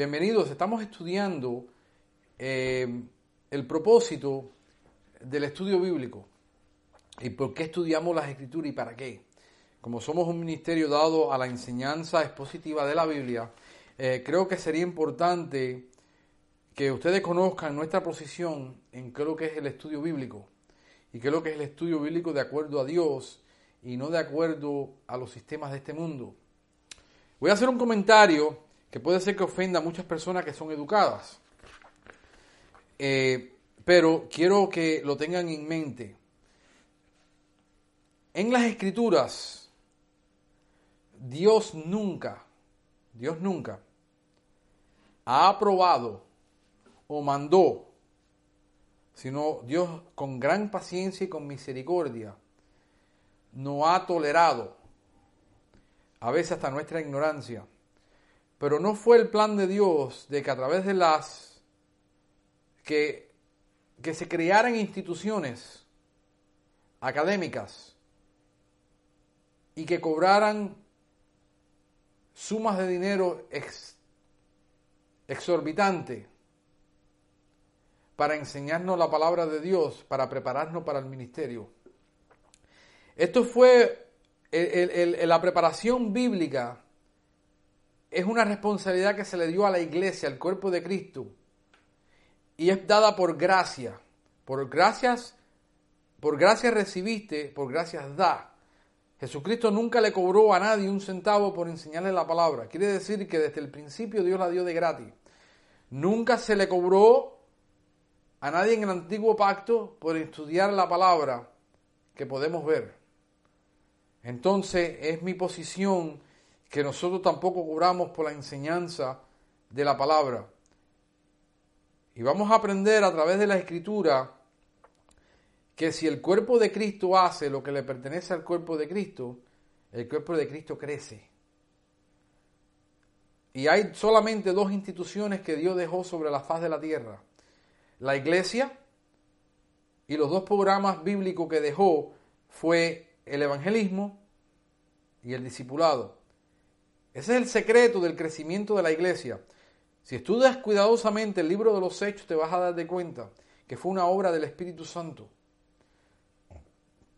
Bienvenidos, estamos estudiando eh, el propósito del estudio bíblico y por qué estudiamos las escrituras y para qué. Como somos un ministerio dado a la enseñanza expositiva de la Biblia, eh, creo que sería importante que ustedes conozcan nuestra posición en qué es lo que es el estudio bíblico y qué es lo que es el estudio bíblico de acuerdo a Dios y no de acuerdo a los sistemas de este mundo. Voy a hacer un comentario que puede ser que ofenda a muchas personas que son educadas. Eh, pero quiero que lo tengan en mente. En las escrituras, Dios nunca, Dios nunca ha aprobado o mandó, sino Dios con gran paciencia y con misericordia no ha tolerado, a veces hasta nuestra ignorancia, pero no fue el plan de Dios de que a través de las que, que se crearan instituciones académicas y que cobraran sumas de dinero ex, exorbitante para enseñarnos la palabra de Dios, para prepararnos para el ministerio. Esto fue la preparación bíblica es una responsabilidad que se le dio a la iglesia, al cuerpo de Cristo, y es dada por gracia. Por gracias, por gracias recibiste, por gracias da. Jesucristo nunca le cobró a nadie un centavo por enseñarle la palabra. Quiere decir que desde el principio Dios la dio de gratis. Nunca se le cobró a nadie en el antiguo pacto por estudiar la palabra que podemos ver. Entonces es mi posición que nosotros tampoco cobramos por la enseñanza de la palabra. Y vamos a aprender a través de la escritura que si el cuerpo de Cristo hace lo que le pertenece al cuerpo de Cristo, el cuerpo de Cristo crece. Y hay solamente dos instituciones que Dios dejó sobre la faz de la tierra. La iglesia y los dos programas bíblicos que dejó fue el evangelismo y el discipulado. Ese es el secreto del crecimiento de la iglesia. Si estudias cuidadosamente el libro de los Hechos, te vas a dar de cuenta que fue una obra del Espíritu Santo.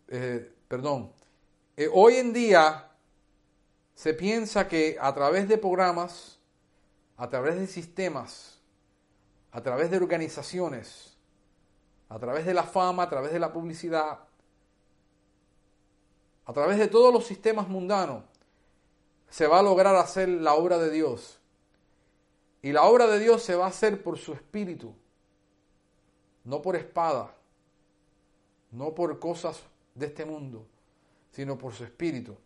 Eh, perdón. Eh, hoy en día se piensa que a través de programas, a través de sistemas, a través de organizaciones, a través de la fama, a través de la publicidad, a través de todos los sistemas mundanos, se va a lograr hacer la obra de Dios. Y la obra de Dios se va a hacer por su espíritu, no por espada, no por cosas de este mundo, sino por su espíritu.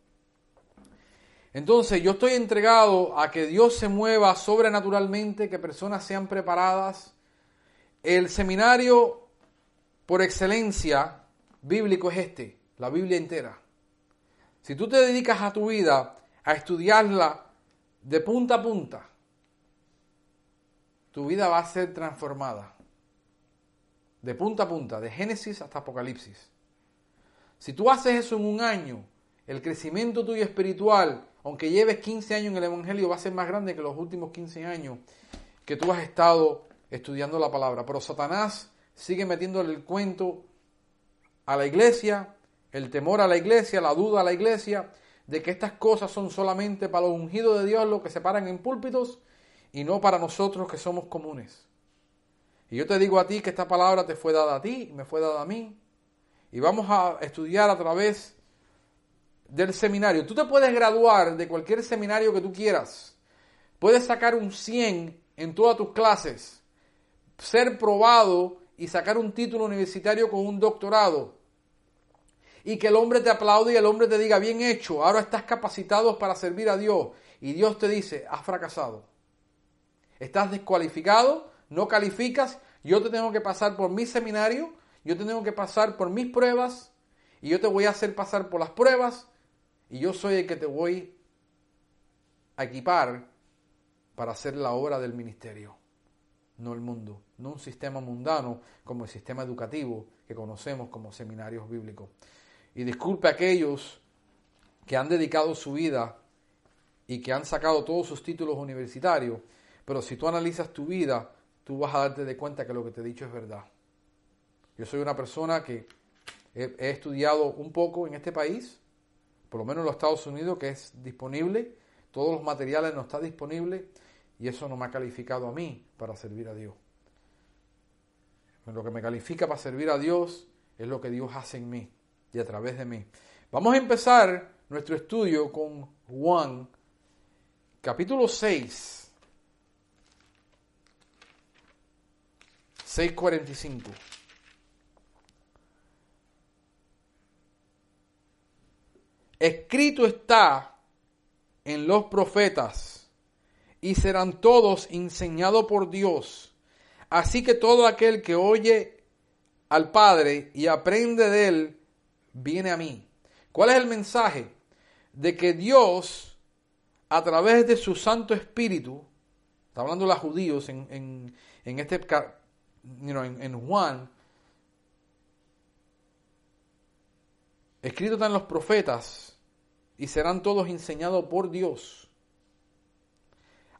Entonces yo estoy entregado a que Dios se mueva sobrenaturalmente, que personas sean preparadas. El seminario por excelencia bíblico es este, la Biblia entera. Si tú te dedicas a tu vida a estudiarla de punta a punta, tu vida va a ser transformada. De punta a punta, de Génesis hasta Apocalipsis. Si tú haces eso en un año, el crecimiento tuyo espiritual, aunque lleves 15 años en el Evangelio, va a ser más grande que los últimos 15 años que tú has estado estudiando la palabra. Pero Satanás sigue metiéndole el cuento a la iglesia, el temor a la iglesia, la duda a la iglesia, de que estas cosas son solamente para los ungidos de Dios los que se paran en púlpitos y no para nosotros que somos comunes. Y yo te digo a ti que esta palabra te fue dada a ti me fue dada a mí. Y vamos a estudiar a través del seminario. Tú te puedes graduar de cualquier seminario que tú quieras. Puedes sacar un 100 en todas tus clases, ser probado y sacar un título universitario con un doctorado y que el hombre te aplaude y el hombre te diga, bien hecho, ahora estás capacitado para servir a Dios. Y Dios te dice, has fracasado. Estás descualificado, no calificas, yo te tengo que pasar por mi seminario, yo te tengo que pasar por mis pruebas, y yo te voy a hacer pasar por las pruebas, y yo soy el que te voy a equipar para hacer la obra del ministerio, no el mundo, no un sistema mundano como el sistema educativo que conocemos como seminarios bíblicos. Y disculpe a aquellos que han dedicado su vida y que han sacado todos sus títulos universitarios, Pero si tú analizas tu vida, tú vas a darte de cuenta que lo que te he dicho es verdad. Yo soy una persona que he, he estudiado un poco en este país, por lo menos en los Estados Unidos, que es disponible, todos los materiales no están disponibles y eso no me ha calificado a mí para servir a Dios. Lo que me califica para servir a Dios es lo que Dios hace en mí y a través de mí. Vamos a empezar nuestro estudio con Juan, capítulo 6, 6.45. Escrito está en los profetas y serán todos enseñados por Dios. Así que todo aquel que oye al Padre y aprende de él, viene a mí. ¿Cuál es el mensaje? De que Dios, a través de su Santo Espíritu, está hablando de los judíos en, en, en este en, en Juan, escrito está en los profetas, y serán todos enseñados por Dios.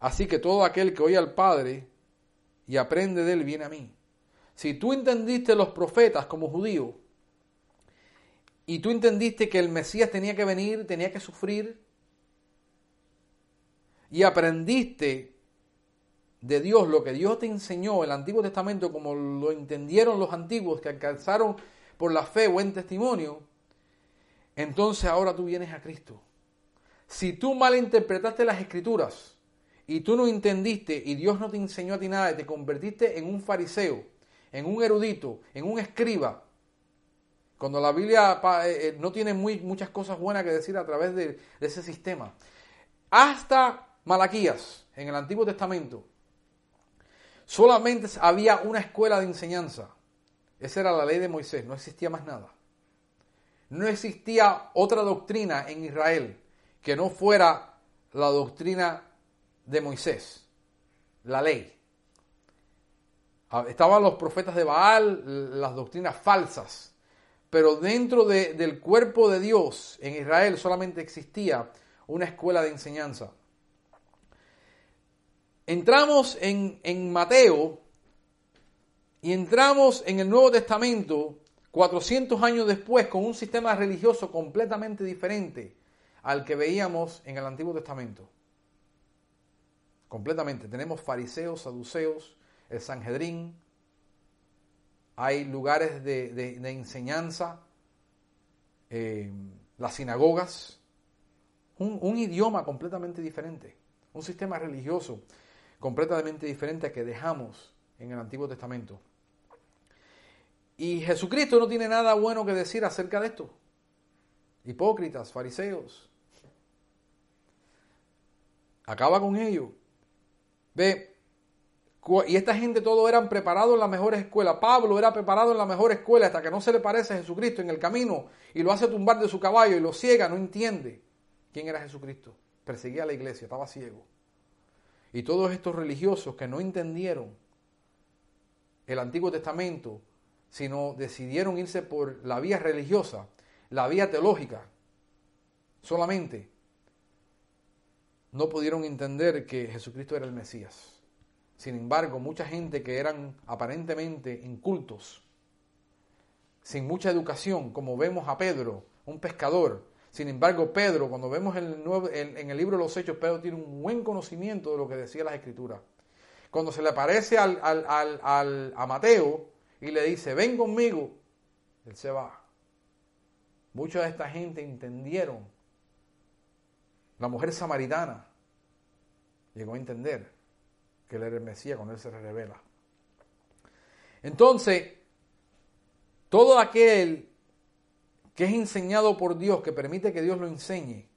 Así que todo aquel que oye al Padre y aprende de él viene a mí. Si tú entendiste los profetas como judío y tú entendiste que el Mesías tenía que venir, tenía que sufrir y aprendiste de Dios lo que Dios te enseñó en el Antiguo Testamento como lo entendieron los antiguos que alcanzaron por la fe buen testimonio, entonces ahora tú vienes a Cristo. Si tú malinterpretaste las escrituras, y tú no entendiste y Dios no te enseñó a ti nada y te convertiste en un fariseo, en un erudito, en un escriba, cuando la Biblia eh, eh, no tiene muy, muchas cosas buenas que decir a través de, de ese sistema. Hasta Malaquías, en el Antiguo Testamento, solamente había una escuela de enseñanza. Esa era la ley de Moisés, no existía más nada. No existía otra doctrina en Israel que no fuera la doctrina de Moisés, la ley. Ah, estaban los profetas de Baal, las doctrinas falsas, pero dentro del cuerpo de Dios en Israel solamente existía una escuela de enseñanza. Entramos en, en Mateo y entramos en el Nuevo Testamento 400 años después con un sistema religioso completamente diferente al que veíamos en el Antiguo Testamento completamente. Tenemos fariseos, saduceos, el Sanhedrín, hay lugares de, enseñanza, eh, las sinagogas, un, un, idioma completamente diferente, un sistema religioso completamente diferente a que dejamos en el Antiguo Testamento. Y Jesucristo no tiene nada bueno que decir acerca de esto. Hipócritas, fariseos. Acaba con ellos. Ve, y esta gente todo eran preparados en la mejor escuela. Pablo era preparado en la mejor escuela hasta que no se le parece a Jesucristo en el camino y lo hace tumbar de su caballo y lo ciega, no entiende quién era Jesucristo. Perseguía a la iglesia, estaba ciego. Y todos estos religiosos que no entendieron el Antiguo Testamento, sino decidieron irse por la vía religiosa, la vía teológica, solamente no pudieron entender que Jesucristo era el Mesías. Sin embargo, mucha gente que eran aparentemente incultos, sin mucha educación, como vemos a Pedro, un pescador. Sin embargo, Pedro, cuando vemos en el, libro de los Hechos, Pedro tiene un buen conocimiento de lo que decía las Escrituras. Cuando se le aparece al, al, a Mateo y le dice, ven conmigo, él se va. Mucha de esta gente entendieron la mujer samaritana llegó a entender que él era el Mesías cuando él se revela. Entonces, todo aquel que es enseñado por Dios, que permite que Dios lo enseñe,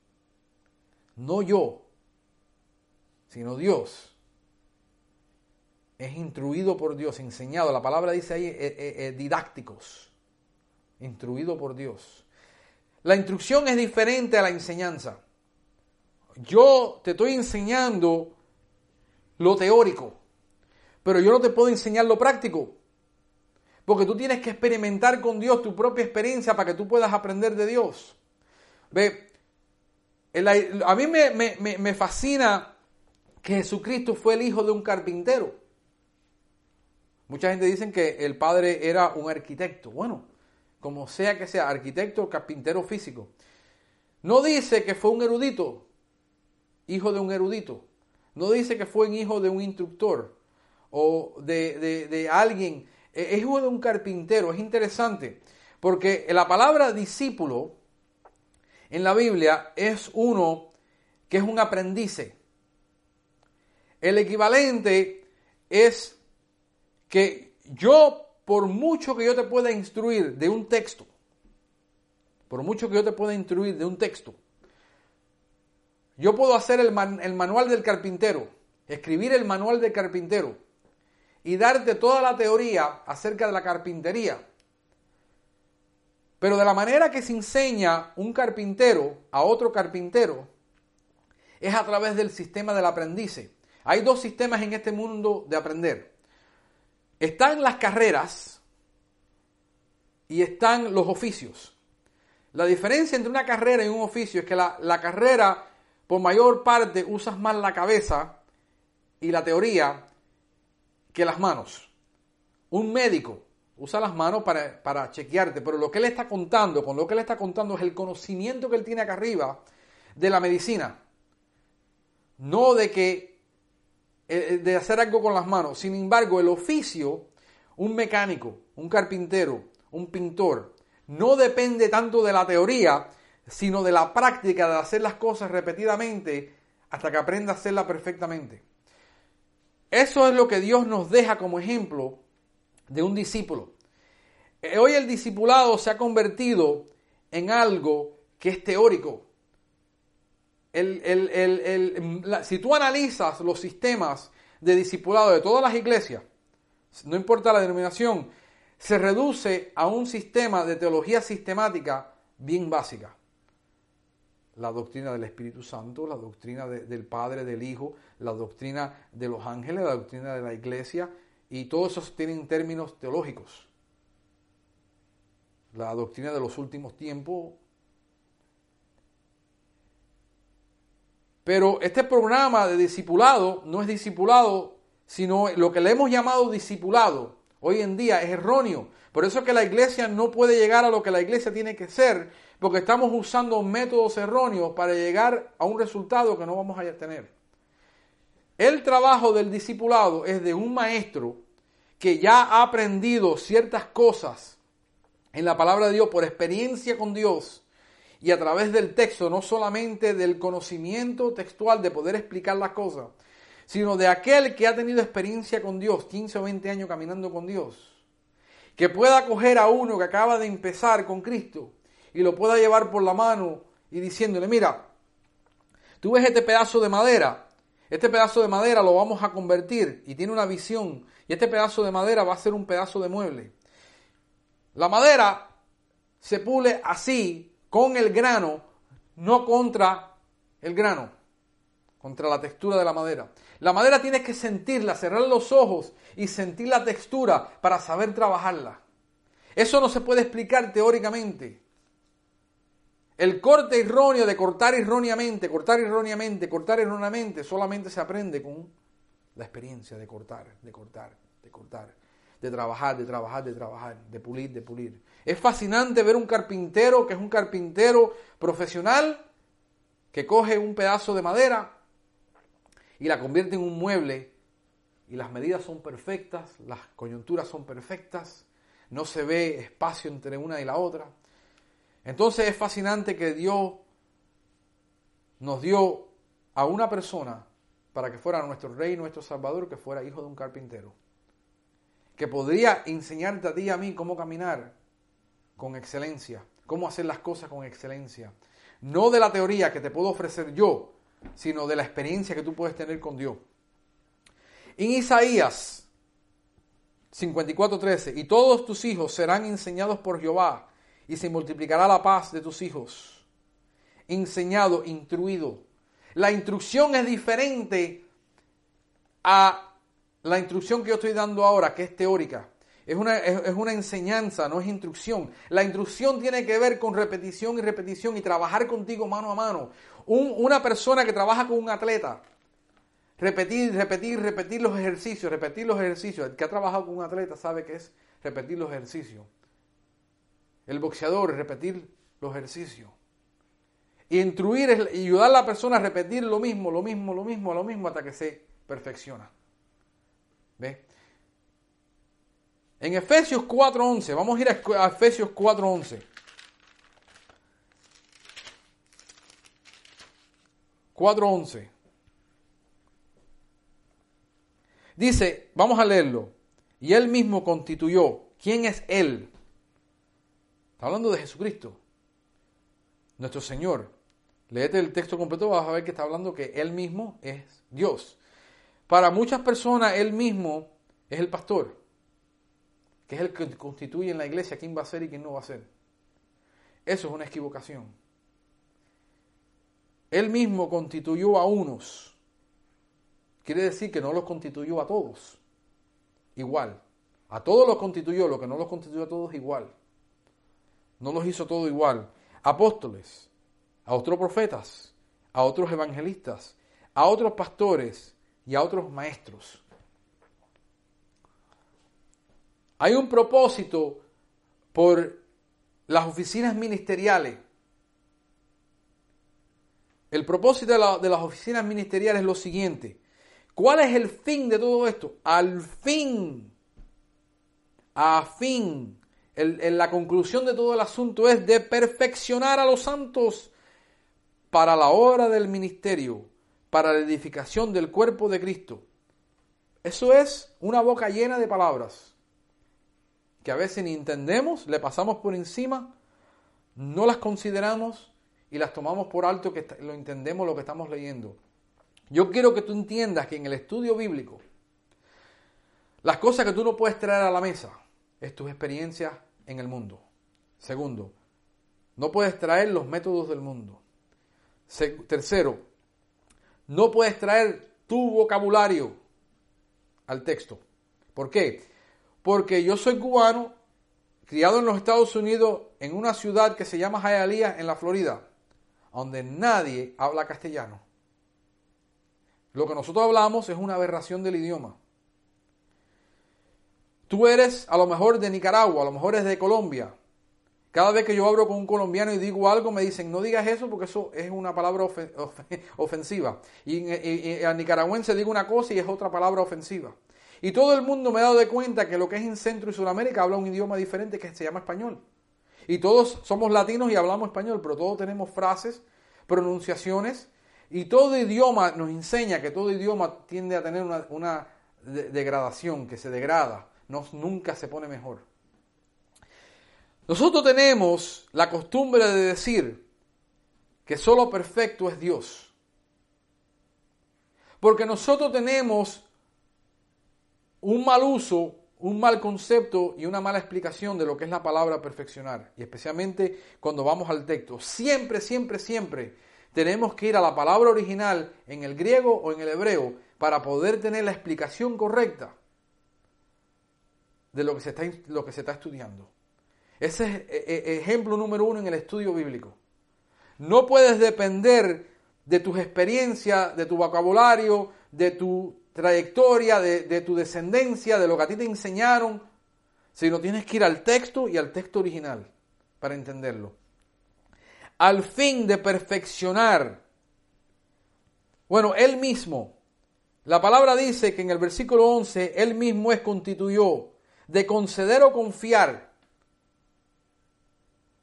no yo, sino Dios, es instruido por Dios, enseñado. La palabra dice ahí eh, eh, eh, didácticos, instruido por Dios. La instrucción es diferente a la enseñanza yo te estoy enseñando lo teórico, pero yo no te puedo enseñar lo práctico. Porque tú tienes que experimentar con Dios tu propia experiencia para que tú puedas aprender de Dios. Ve, a mí me, fascina que Jesucristo fue el hijo de un carpintero. Mucha gente dice que el padre era un arquitecto. Bueno, como sea que sea, arquitecto o carpintero físico. No dice que fue un erudito, hijo de un erudito. No dice que fue un hijo de un instructor o de, de alguien. Es hijo de un carpintero. Es interesante porque la palabra discípulo en la Biblia es uno que es un aprendiz. El equivalente es que yo, por mucho que yo te pueda instruir de un texto, por mucho que yo te pueda instruir de un texto, yo puedo hacer el, el manual del carpintero, escribir el manual del carpintero y darte toda la teoría acerca de la carpintería. Pero de la manera que se enseña un carpintero a otro carpintero es a través del sistema del aprendiz. Hay dos sistemas en este mundo de aprender. Están las carreras y están los oficios. La diferencia entre una carrera y un oficio es que la, la carrera, por mayor parte, usas más la cabeza y la teoría que las manos. Un médico usa las manos para, chequearte, pero lo que él está contando, con lo que él está contando es el conocimiento que él tiene acá arriba de la medicina. No de que eh, eh, de hacer algo con las manos. Sin embargo, el oficio, un mecánico, un carpintero, un pintor, no depende tanto de la teoría, sino de la práctica de hacer las cosas repetidamente hasta que aprenda a hacerla perfectamente. Eso es lo que Dios nos deja como ejemplo de un discípulo. Eh, hoy el discipulado se ha convertido en algo que es teórico. si tú analizas los sistemas de discipulado de todas las iglesias, no importa la denominación, se reduce a un sistema de teología sistemática bien básica. La doctrina del Espíritu Santo, la doctrina del Padre, del Hijo, la doctrina de los ángeles, la doctrina de la iglesia, y todos esos tienen términos teológicos. La doctrina de los últimos tiempos. Pero este programa de discipulado no es discipulado, sino lo que le hemos llamado discipulado hoy en día es erróneo. Por eso es que la iglesia no puede llegar a lo que la iglesia tiene que ser, porque estamos usando métodos erróneos para llegar a un resultado que no vamos a tener. El trabajo del discipulado es de un maestro que ya ha aprendido ciertas cosas en la palabra de Dios por experiencia con Dios y a través del texto, no solamente del conocimiento textual de poder explicar las cosas, sino de aquel que ha tenido experiencia con Dios, 15 o 20 años caminando con Dios, que pueda coger a uno que acaba de empezar con Cristo y lo pueda llevar por la mano y diciéndole, mira, tú ves este pedazo de madera, este pedazo de madera lo vamos a convertir y tiene una visión. Y este pedazo de madera va a ser un pedazo de mueble. La madera se pule así, con el grano, no contra el grano, contra la textura de la madera. La madera tienes que sentirla, cerrar los ojos y sentir la textura para saber trabajarla. Eso no se puede explicar teóricamente. El corte erróneo de cortar erróneamente, cortar erróneamente, cortar erróneamente, solamente se aprende con la experiencia de cortar, de cortar, de cortar, de trabajar, de trabajar, de trabajar, de pulir, de pulir. Es fascinante ver un carpintero que es un carpintero profesional que coge un pedazo de madera y la convierte en un mueble y las medidas son perfectas, las coyunturas son perfectas, no se ve espacio entre una y la otra. Entonces es fascinante que Dios nos dio a una persona para que fuera nuestro rey, nuestro salvador, que fuera hijo de un carpintero. Que podría enseñarte a ti y a mí cómo caminar con excelencia, cómo hacer las cosas con excelencia. No de la teoría que te puedo ofrecer yo, sino de la experiencia que tú puedes tener con Dios. En Isaías 54:13, y todos tus hijos serán enseñados por Jehová, y se multiplicará la paz de tus hijos. Enseñado, instruido. La instrucción es diferente a la instrucción que yo estoy dando ahora, que es teórica. Es una, es, una, enseñanza, no es instrucción. La instrucción tiene que ver con repetición y repetición y trabajar contigo mano a mano. Una persona que trabaja con un atleta repetir, repetir, repetir los ejercicios, repetir los ejercicios. El que ha trabajado con un atleta sabe que es repetir los ejercicios. El boxeador, repetir los ejercicios. Y instruir ayudar a la persona a repetir lo mismo, lo mismo, lo mismo, lo mismo hasta que se perfecciona. ¿Ve? En Efesios 4.11, vamos a ir a Efesios 4.11. 4.11. Dice, vamos a leerlo. Y él mismo constituyó. ¿Quién es él? Está hablando de Jesucristo, nuestro Señor. Léete el texto completo, vas a ver que está hablando que él mismo es Dios. Para muchas personas, él mismo es el pastor, que es el que constituye en la iglesia quién va a ser y quién no va a ser. Eso es una equivocación. Él mismo constituyó a unos. Quiere decir que no los constituyó a todos. Igual. A todos los constituyó, lo que no los constituyó a todos igual. No los hizo todo igual. Apóstoles, a otros profetas, a otros evangelistas, a otros pastores y a otros maestros. Hay un propósito por las oficinas ministeriales el propósito de, las oficinas ministeriales es lo siguiente. ¿Cuál es el fin de todo esto? Al fin, a fin, la conclusión de todo el asunto es de perfeccionar a los santos para la obra del ministerio, para la edificación del cuerpo de Cristo. Eso es una boca llena de palabras que a veces ni entendemos, le pasamos por encima, no las consideramos y las tomamos por alto que lo entendemos lo que estamos leyendo. Yo quiero que tú entiendas que en el estudio bíblico, las cosas que tú no puedes traer a la mesa es tus experiencias en el mundo. Segundo, no puedes traer los métodos del mundo. tercero, no puedes traer tu vocabulario al texto. ¿Por qué? Porque yo soy cubano, criado en los Estados Unidos, en una ciudad que se llama Hialeah, en la Florida donde nadie habla castellano. Lo que nosotros hablamos es una aberración del idioma. Tú eres a lo mejor de Nicaragua, a lo mejor eres de Colombia. Cada vez que yo hablo con un colombiano y digo algo, me dicen, no digas eso porque eso es una palabra ofensiva. Y, al nicaragüense digo una cosa y es otra palabra ofensiva. Y todo el mundo me ha dado de cuenta que lo que es en Centro y Sudamérica habla un idioma diferente que se llama español. Y todos somos latinos y hablamos español, pero todos tenemos frases, pronunciaciones, y todo idioma nos enseña que todo idioma tiende a tener una, degradación, que se degrada, no, nunca se pone mejor. Nosotros tenemos la costumbre de decir que solo perfecto es Dios. Porque nosotros tenemos un mal uso un mal concepto y una mala explicación de lo que es la palabra perfeccionar. Y especialmente cuando vamos al texto. Siempre, siempre, siempre tenemos que ir a la palabra original en el griego o en el hebreo para poder tener la explicación correcta de lo que se está, lo que se está estudiando. Ese es e, e, ejemplo número uno en el estudio bíblico. No puedes depender de tus experiencias, de tu vocabulario, de tu trayectoria, de, tu descendencia, de lo que a ti te enseñaron, sino tienes que ir al texto y al texto original para entenderlo. Al fin de perfeccionar. Bueno, él mismo. La palabra dice que en el versículo 11, él mismo es constituyó de conceder o confiar.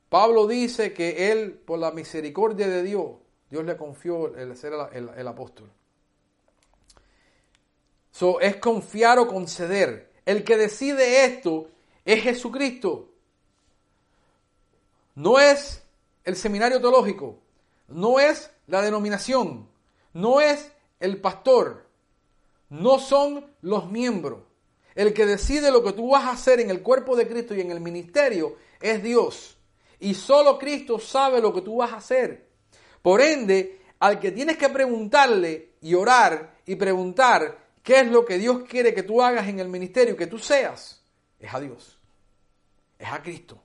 Pablo dice que él, por la misericordia de Dios, Dios le confió el ser el apóstol es confiar o conceder. El que decide esto es Jesucristo. No es el seminario teológico, no es la denominación, no es el pastor, no son los miembros. El que decide lo que tú vas a hacer en el cuerpo de Cristo y en el ministerio es Dios. Y solo Cristo sabe lo que tú vas a hacer. Por ende, al que tienes que preguntarle y orar y preguntar ¿Qué es lo que Dios quiere que tú hagas en el ministerio, que tú seas? Es a Dios. Es a Cristo.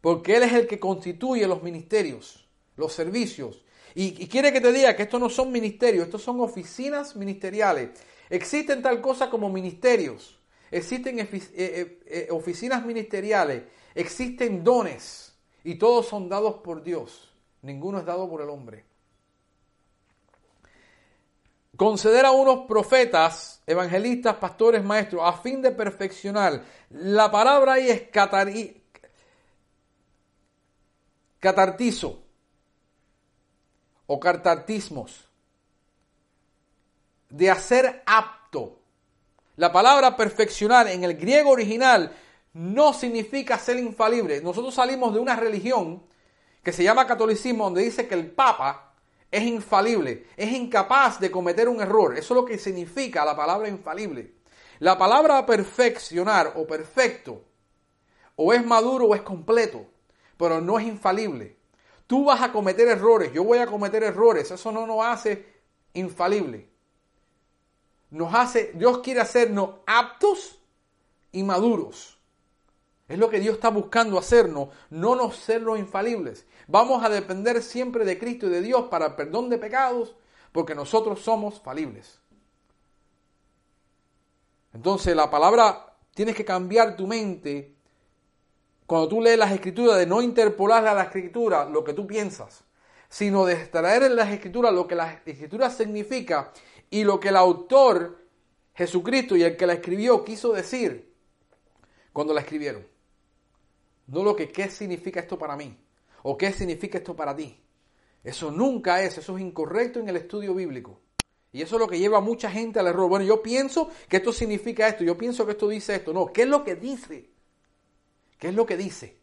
Porque Él es el que constituye los ministerios, los servicios. Y, quiere que te diga que estos no son ministerios, estos son oficinas ministeriales. Existen tal cosa como ministerios, existen eh, eh, eh, oficinas ministeriales, existen dones y todos son dados por Dios. Ninguno es dado por el hombre. Conceder a unos profetas, evangelistas, pastores, maestros, a fin de perfeccionar. La palabra ahí es catartizo o cartartismos, de hacer apto. La palabra perfeccionar en el griego original no significa ser infalible. Nosotros salimos de una religión que se llama catolicismo, donde dice que el Papa es infalible, es incapaz de cometer un error. Eso es lo que significa la palabra infalible. La palabra perfeccionar o perfecto o es maduro o es completo, pero no es infalible. Tú vas a cometer errores, yo voy a cometer errores, eso no nos hace infalible. Nos hace, Dios quiere hacernos aptos y maduros. Es lo que Dios está buscando hacernos, no nos serlo infalibles. Vamos a depender siempre de Cristo y de Dios para el perdón de pecados, porque nosotros somos falibles. Entonces la palabra, tienes que cambiar tu mente cuando tú lees las escrituras, de no interpolar a la escritura lo que tú piensas, sino de extraer en las escrituras lo que la escritura significa y lo que el autor, Jesucristo y el que la escribió, quiso decir cuando la escribieron. No lo que qué significa esto para mí o qué significa esto para ti. Eso nunca es, eso es incorrecto en el estudio bíblico. Y eso es lo que lleva a mucha gente al error. Bueno, yo pienso que esto significa esto, yo pienso que esto dice esto. No, ¿qué es lo que dice? ¿Qué es lo que dice?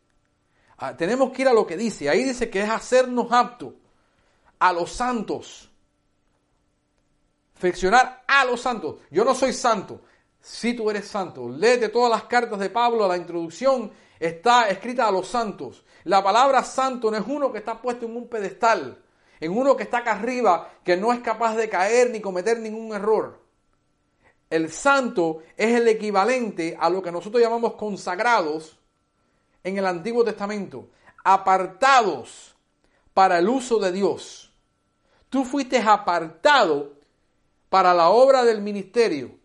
Ah, tenemos que ir a lo que dice. Ahí dice que es hacernos aptos a los santos. Flexionar a los santos. Yo no soy santo. Si tú eres santo. Léete todas las cartas de Pablo. La introducción está escrita a los santos. La palabra santo no es uno que está puesto en un pedestal. En uno que está acá arriba, que no es capaz de caer ni cometer ningún error. El santo es el equivalente a lo que nosotros llamamos consagrados en el Antiguo Testamento, apartados para el uso de Dios. Tú fuiste apartado para la obra del ministerio.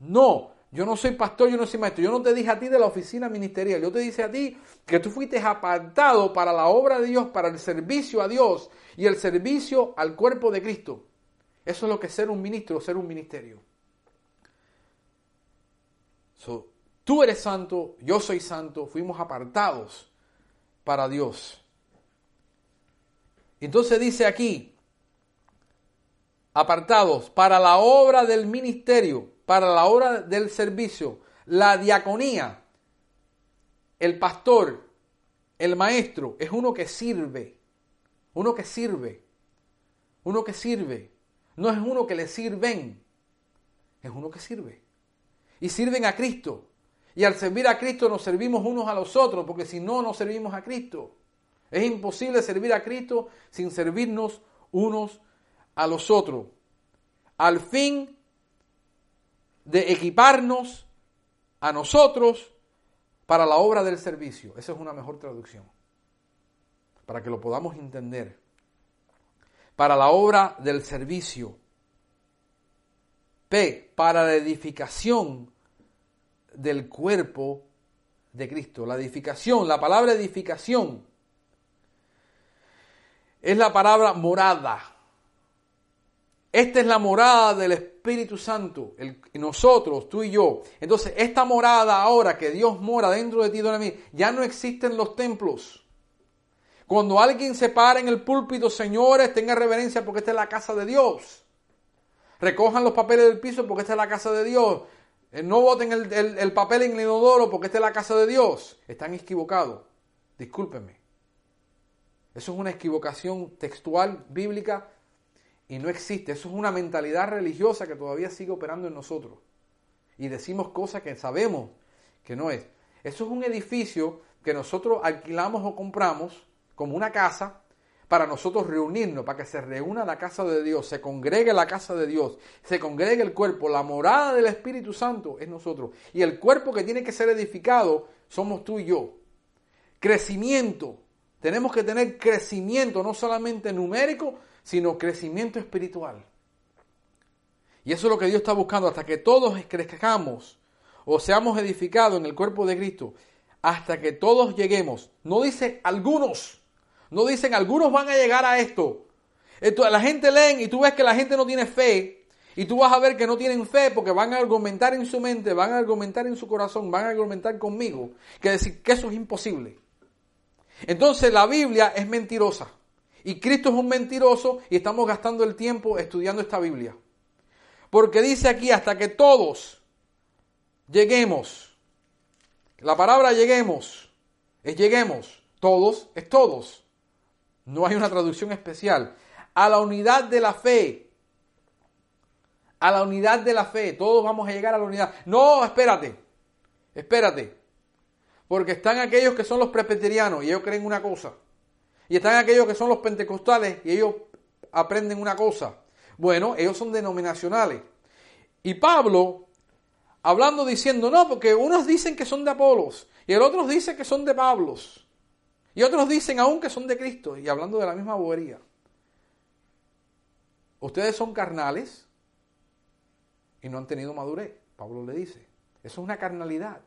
No, yo no soy pastor, yo no soy maestro. Yo no te dije a ti de la oficina ministerial. Yo te dije a ti que tú fuiste apartado para la obra de Dios, para el servicio a Dios y el servicio al cuerpo de Cristo. Eso es lo que es ser un ministro, ser un ministerio. Tú eres santo, yo soy santo, fuimos apartados para Dios. Entonces dice aquí, apartados para la obra del ministerio, para la obra del servicio, la diaconía, el pastor, el maestro, es uno que sirve, uno que sirve, uno que sirve, no es uno que le sirven, es uno que sirve. Y sirven a Cristo. Y al servir a Cristo nos servimos unos a los otros, porque si no, no servimos a Cristo. Es imposible servir a Cristo sin servirnos unos a los otros. Al fin de equiparnos a nosotros para la obra del servicio. Esa es una mejor traducción. Para que lo podamos entender. Para la obra del servicio. P. Para la edificación del cuerpo de Cristo. La edificación, la palabra edificación es la palabra morada. Esta es la morada del Espíritu Santo, el, nosotros, tú y yo. Entonces, esta morada ahora que Dios mora dentro de ti de mí, ya no existen los templos. Cuando alguien se para en el púlpito, señores, tenga reverencia porque esta es la casa de Dios. Recojan los papeles del piso porque esta es la casa de Dios. Eh, no voten el, papel en el inodoro porque esta es la casa de Dios. Están equivocados. Discúlpenme. Eso es una equivocación textual, bíblica, y no existe. Eso es una mentalidad religiosa que todavía sigue operando en nosotros. Y decimos cosas que sabemos que no es. Eso es un edificio que nosotros alquilamos o compramos como una casa para nosotros reunirnos, para que se reúna la casa de Dios, se congregue la casa de Dios, se congregue el cuerpo, la morada del Espíritu Santo es nosotros. Y el cuerpo que tiene que ser edificado somos tú y yo. Crecimiento Tenemos que tener crecimiento, no solamente numérico, sino crecimiento espiritual. Y eso es lo que Dios está buscando, hasta que todos crezcamos o seamos edificados en el cuerpo de Cristo, hasta que todos lleguemos. No dice algunos, no dicen algunos van a llegar a esto. la gente lee y tú ves que la gente no tiene fe, y tú vas a ver que no tienen fe porque van a argumentar en su mente, van a argumentar en su corazón, van a argumentar conmigo, que decir que eso es imposible. Entonces la Biblia es mentirosa. Y Cristo es un mentiroso y estamos gastando el tiempo estudiando esta Biblia. Porque dice aquí hasta que todos lleguemos. La palabra lleguemos es lleguemos. Todos es todos. No hay una traducción especial. A la unidad de la fe. A la unidad de la fe. Todos vamos a llegar a la unidad. No, espérate. Espérate. Porque están aquellos que son los presbiterianos y ellos creen una cosa. Y están aquellos que son los pentecostales y ellos aprenden una cosa. Bueno, ellos son denominacionales. Y Pablo, hablando diciendo, no, porque unos dicen que son de Apolos y el otros dicen que son de Pablos. Y otros dicen aún que son de Cristo y hablando de la misma bobería. Ustedes son carnales y no han tenido madurez, Pablo le dice. Eso es una carnalidad.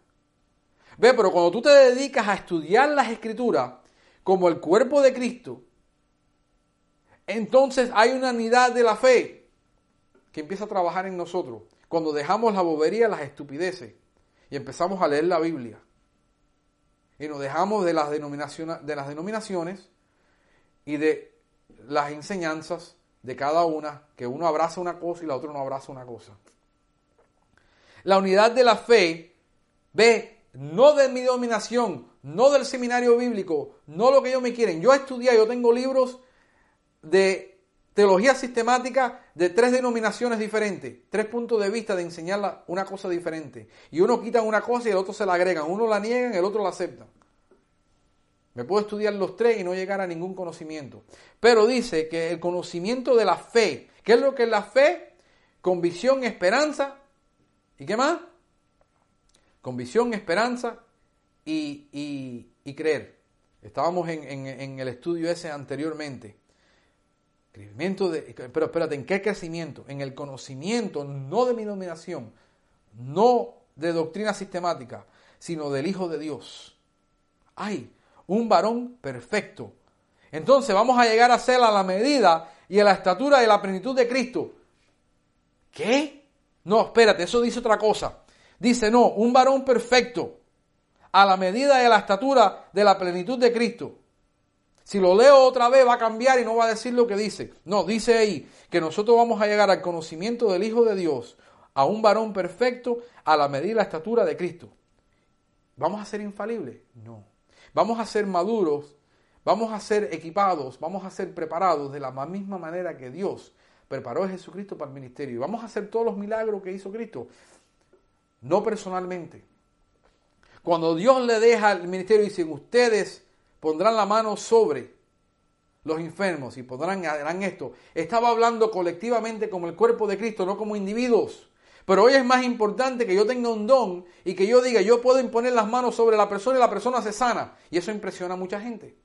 Ve, pero cuando tú te dedicas a estudiar las escrituras como el cuerpo de Cristo, entonces hay una unidad de la fe que empieza a trabajar en nosotros. Cuando dejamos la bobería, las estupideces y empezamos a leer la Biblia. Y nos dejamos de las, denominaciones, de las denominaciones y de las enseñanzas de cada una, que uno abraza una cosa y la otra no abraza una cosa. La unidad de la fe, ve, no de mi dominación, no del seminario bíblico, no lo que ellos me quieren. Yo estudié, yo tengo libros de teología sistemática de tres denominaciones diferentes, tres puntos de vista de enseñar una cosa diferente. Y uno quita una cosa y el otro se la agregan, uno la niegan, el otro la acepta. Me puedo estudiar los tres y no llegar a ningún conocimiento. Pero dice que el conocimiento de la fe, ¿qué es lo que es la fe? Convicción, esperanza. ¿Y qué más? Convicción, esperanza y, creer. Estábamos en el estudio ese anteriormente. Crecimiento de, pero espérate, ¿en qué crecimiento? En el conocimiento, no de mi dominación, no de doctrina sistemática, sino del Hijo de Dios. Hay un varón perfecto. Entonces vamos a llegar a ser a la medida y a la estatura de la plenitud de Cristo. ¿Qué? No, espérate, eso dice otra cosa. Dice, no, un varón perfecto, a la medida a la estatura de la plenitud de Cristo. Si lo leo otra vez va a cambiar y no va a decir lo que dice. No, dice ahí que nosotros vamos a llegar al conocimiento del Hijo de Dios, a un varón perfecto, a la medida y la estatura de Cristo. ¿Vamos a ser infalibles? No. Vamos a ser maduros, vamos a ser equipados, vamos a ser preparados de la misma manera que Dios preparó a Jesucristo para el ministerio. Y vamos a hacer todos los milagros que hizo Cristo. No personalmente. Cuando Dios le deja el ministerio dicen ustedes pondrán la mano sobre los enfermos y podrán harán esto. Estaba hablando colectivamente como el cuerpo de Cristo, no como individuos. Pero hoy es más importante que yo tenga un don y que yo diga, yo puedo imponer las manos sobre la persona y la persona se sana. Y eso impresiona a mucha gente.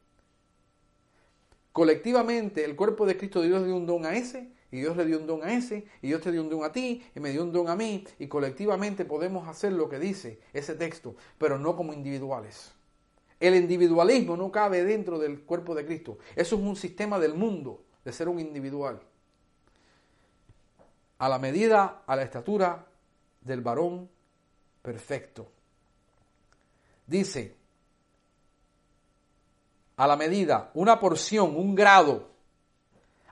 Colectivamente, el cuerpo de Cristo, Dios dio un don a ese, y Dios le dio un don a ese, y Dios te dio un don a ti, y me dio un don a mí, y colectivamente podemos hacer lo que dice ese texto, pero no como individuales. El individualismo no cabe dentro del cuerpo de Cristo. Eso es un sistema del mundo, de ser un individual. A la medida, a la estatura del varón perfecto. Dice, a la medida, una porción, un grado.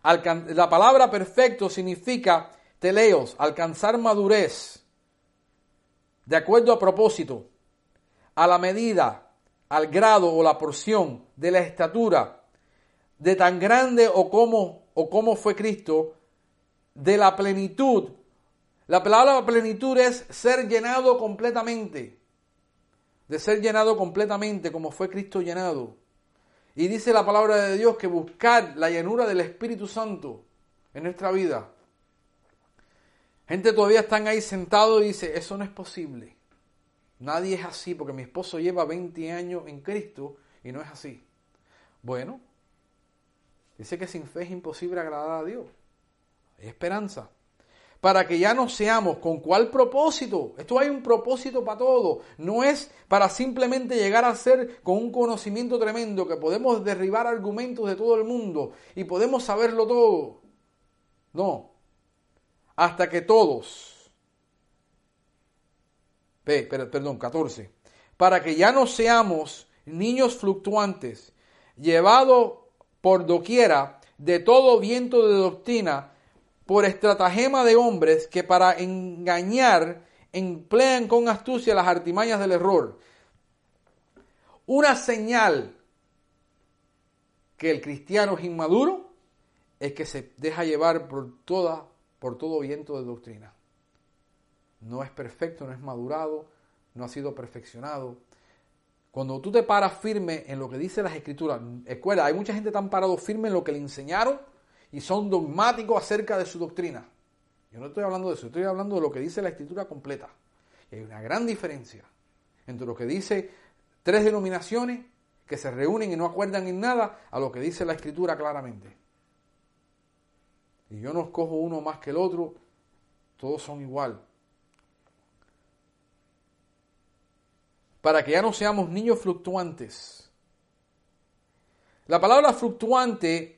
La palabra perfecto significa teleos, alcanzar madurez, de acuerdo a propósito, a la medida, al grado o la porción de la estatura de tan grande o como, o como fue Cristo, de la plenitud. La palabra plenitud es ser llenado completamente, de ser llenado completamente como fue Cristo llenado. Y dice la palabra de Dios que buscar la llenura del Espíritu Santo en nuestra vida. Gente todavía están ahí sentado y dice, eso no es posible. Nadie es así porque mi esposo lleva 20 años en Cristo y no es así. Bueno, dice que sin fe es imposible agradar a Dios. Hay esperanza. Para que ya no seamos con cuál propósito. Esto hay un propósito para todo. No es para simplemente llegar a ser con un conocimiento tremendo que podemos derribar argumentos de todo el mundo y podemos saberlo todo. No. Hasta que todos. Perdón, 14. Para que ya no seamos niños fluctuantes, llevados por doquiera de todo viento de doctrina, por estratagema de hombres que para engañar emplean con astucia las artimañas del error. Una señal que el cristiano es inmaduro es que se deja llevar por todo viento de doctrina. No es perfecto, no es madurado, no ha sido perfeccionado. Cuando tú te paras firme en lo que dice las escrituras, escuela, hay mucha gente tan parado firme en lo que le enseñaron y son dogmáticos acerca de su doctrina. Yo no estoy hablando de eso, estoy hablando de lo que dice la escritura completa. Y hay una gran diferencia entre lo que dice tres denominaciones que se reúnen y no acuerdan en nada a lo que dice la escritura claramente. Y yo no escojo uno más que el otro, todos son igual. Para que ya no seamos niños fluctuantes. La palabra fluctuante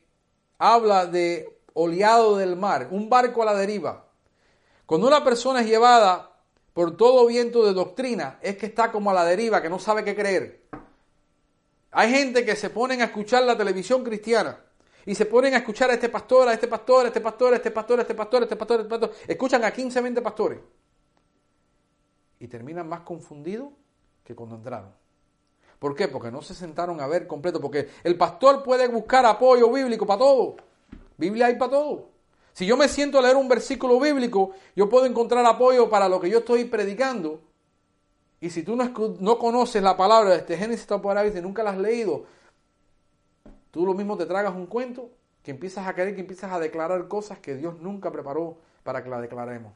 habla de oleado del mar, un barco a la deriva. Cuando una persona es llevada por todo viento de doctrina, es que está como a la deriva, que no sabe qué creer. Hay gente que se ponen a escuchar la televisión cristiana y se ponen a escuchar a este pastor, a este pastor, a este pastor, a este pastor, a este pastor, a este pastor, a este pastor. Escuchan a 15, 20 pastores. Y terminan más confundidos que cuando entraron. ¿Por qué? Porque no se sentaron a ver completo. Porque el pastor puede buscar apoyo bíblico para todo. Biblia hay para todo. Si yo me siento a leer un versículo bíblico, yo puedo encontrar apoyo para lo que yo estoy predicando. Y si tú no, no conoces la palabra de este Génesis Apocalipsis y nunca la has leído, tú lo mismo te tragas un cuento que empiezas a creer, que empiezas a declarar cosas que Dios nunca preparó para que la declaremos.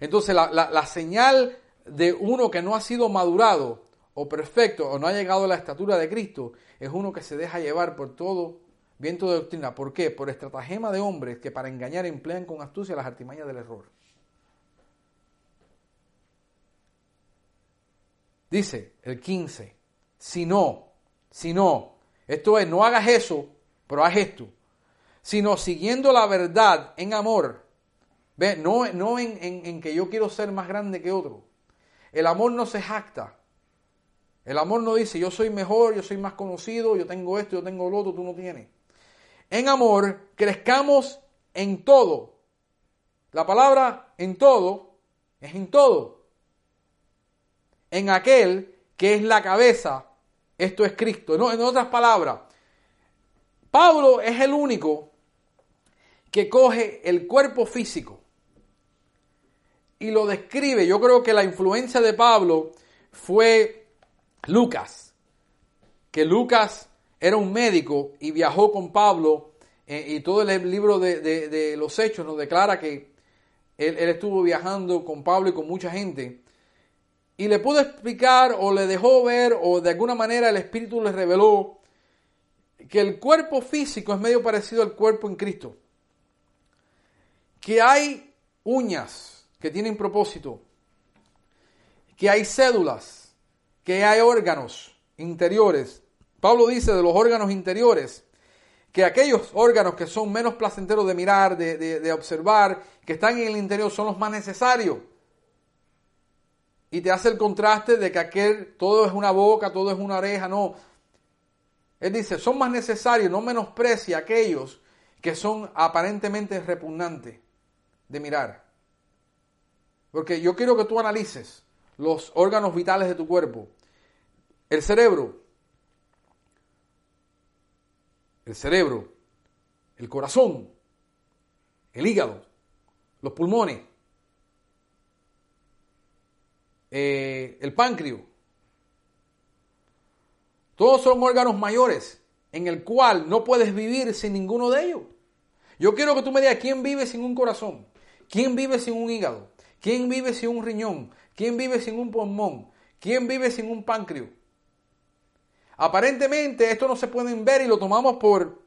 Entonces la, la señal de uno que no ha sido madurado o perfecto o no ha llegado a la estatura de Cristo es uno que se deja llevar por todo viento de doctrina. ¿Por qué? Por estratagema de hombres que para engañar emplean con astucia las artimañas del error. Dice el 15, si no, si no, esto es, no hagas eso, pero haz esto, sino siguiendo la verdad en amor, ¿ve? no, no en, en que yo quiero ser más grande que otro. El amor no se jacta, el amor no dice yo soy mejor, yo soy más conocido, yo tengo esto, yo tengo lo otro, tú no tienes. En amor crezcamos en todo. La palabra en todo es en todo. En aquel que es la cabeza, esto es Cristo. No, en otras palabras, Pablo es el único que coge el cuerpo físico y lo describe. Yo creo que la influencia de Pablo fue Lucas, que Lucas era un médico y viajó con Pablo eh, y todo el libro de, los hechos nos declara que él, estuvo viajando con Pablo y con mucha gente y le pudo explicar o le dejó ver o de alguna manera el Espíritu le reveló que el cuerpo físico es medio parecido al cuerpo en Cristo. Que hay uñas que tienen propósito. Que hay cédulas que hay órganos interiores. Pablo dice de los órganos interiores que aquellos órganos que son menos placenteros de mirar, de, observar, que están en el interior, son los más necesarios. Y te hace el contraste de que aquel todo es una boca, todo es una oreja, no. Él dice, son más necesarios, no menosprecia aquellos que son aparentemente repugnantes de mirar. Porque yo quiero que tú analices los órganos vitales de tu cuerpo. El cerebro, el cerebro, el corazón, el hígado, los pulmones, eh, el páncreas. Todos son órganos mayores en el cual no puedes vivir sin ninguno de ellos. Yo quiero que tú me digas quién vive sin un corazón, quién vive sin un hígado, quién vive sin un riñón, quién vive sin un pulmón, quién vive sin un páncreas. Aparentemente esto no se pueden ver y lo tomamos por,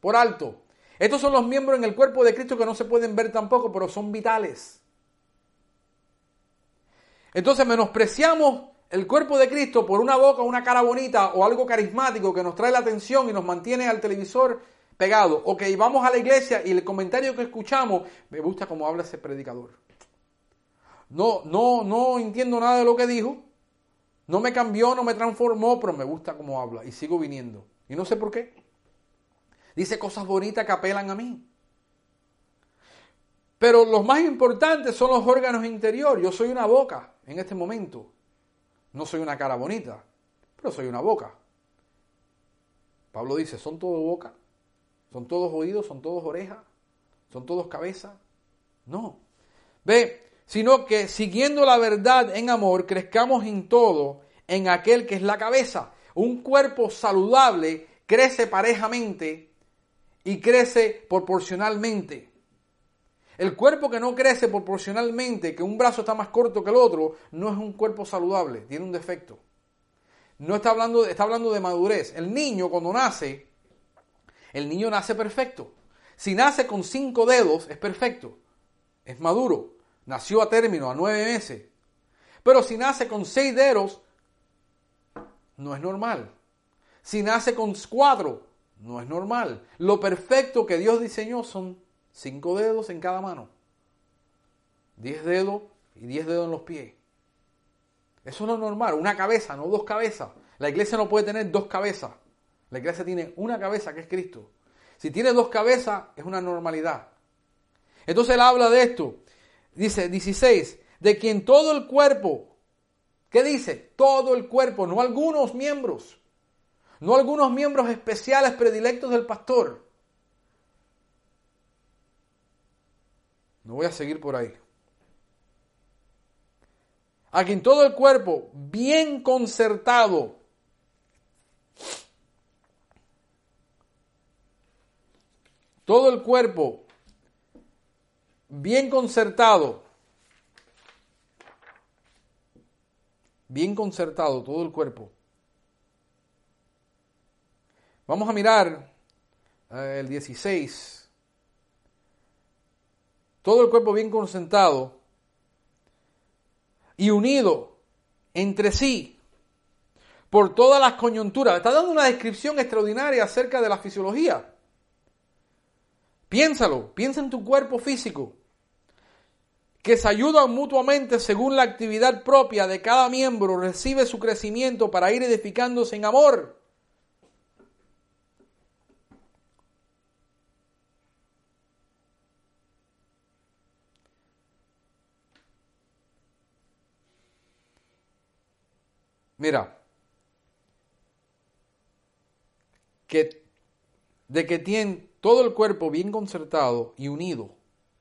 por alto. Estos son los miembros en el cuerpo de Cristo que no se pueden ver tampoco, pero son vitales. Entonces menospreciamos el cuerpo de Cristo por una boca, una cara bonita o algo carismático que nos trae la atención y nos mantiene al televisor pegado. Ok, vamos a la iglesia y el comentario que escuchamos, me gusta cómo habla ese predicador. No, no, no entiendo nada de lo que dijo. No me cambió, no me transformó, pero me gusta cómo habla y sigo viniendo. Y no sé por qué. Dice cosas bonitas que apelan a mí. Pero los más importantes son los órganos interiores. Yo soy una boca en este momento. No soy una cara bonita, pero soy una boca. Pablo dice, ¿son todos boca? ¿Son todos oídos? ¿Son todos orejas? ¿Son todos cabeza? No. Ve, sino que siguiendo la verdad en amor, crezcamos en todo en aquel que es la cabeza. Un cuerpo saludable crece parejamente y crece proporcionalmente. El cuerpo que no crece proporcionalmente, que un brazo está más corto que el otro, no es un cuerpo saludable, tiene un defecto. No está hablando, está hablando de madurez. El niño cuando nace, el niño nace perfecto. Si nace con cinco dedos, es perfecto. Es maduro. Nació a término, a nueve meses. Pero si nace con seis dedos, no es normal. Si nace con cuatro, no es normal. Lo perfecto que Dios diseñó son cinco dedos en cada mano. Diez dedos y diez dedos en los pies. Eso no es normal. Una cabeza, no dos cabezas. La iglesia no puede tener dos cabezas. La iglesia tiene una cabeza que es Cristo. Si tiene dos cabezas, es una normalidad. Entonces él habla de esto. Dice 16, de quien todo el cuerpo, ¿qué dice? Todo el cuerpo, no algunos miembros, no algunos miembros especiales predilectos del pastor. No voy a seguir por ahí. A quien todo el cuerpo, bien concertado, todo el cuerpo bien concertado, bien concertado todo el cuerpo. Vamos a mirar eh, el 16. Todo el cuerpo bien concentrado y unido entre sí por todas las coyunturas. Está dando una descripción extraordinaria acerca de la fisiología. Piénsalo, piensa en tu cuerpo físico, que se ayudan mutuamente según la actividad propia de cada miembro, recibe su crecimiento para ir edificándose en amor. Mira, que de que tiene todo el cuerpo bien concertado y unido,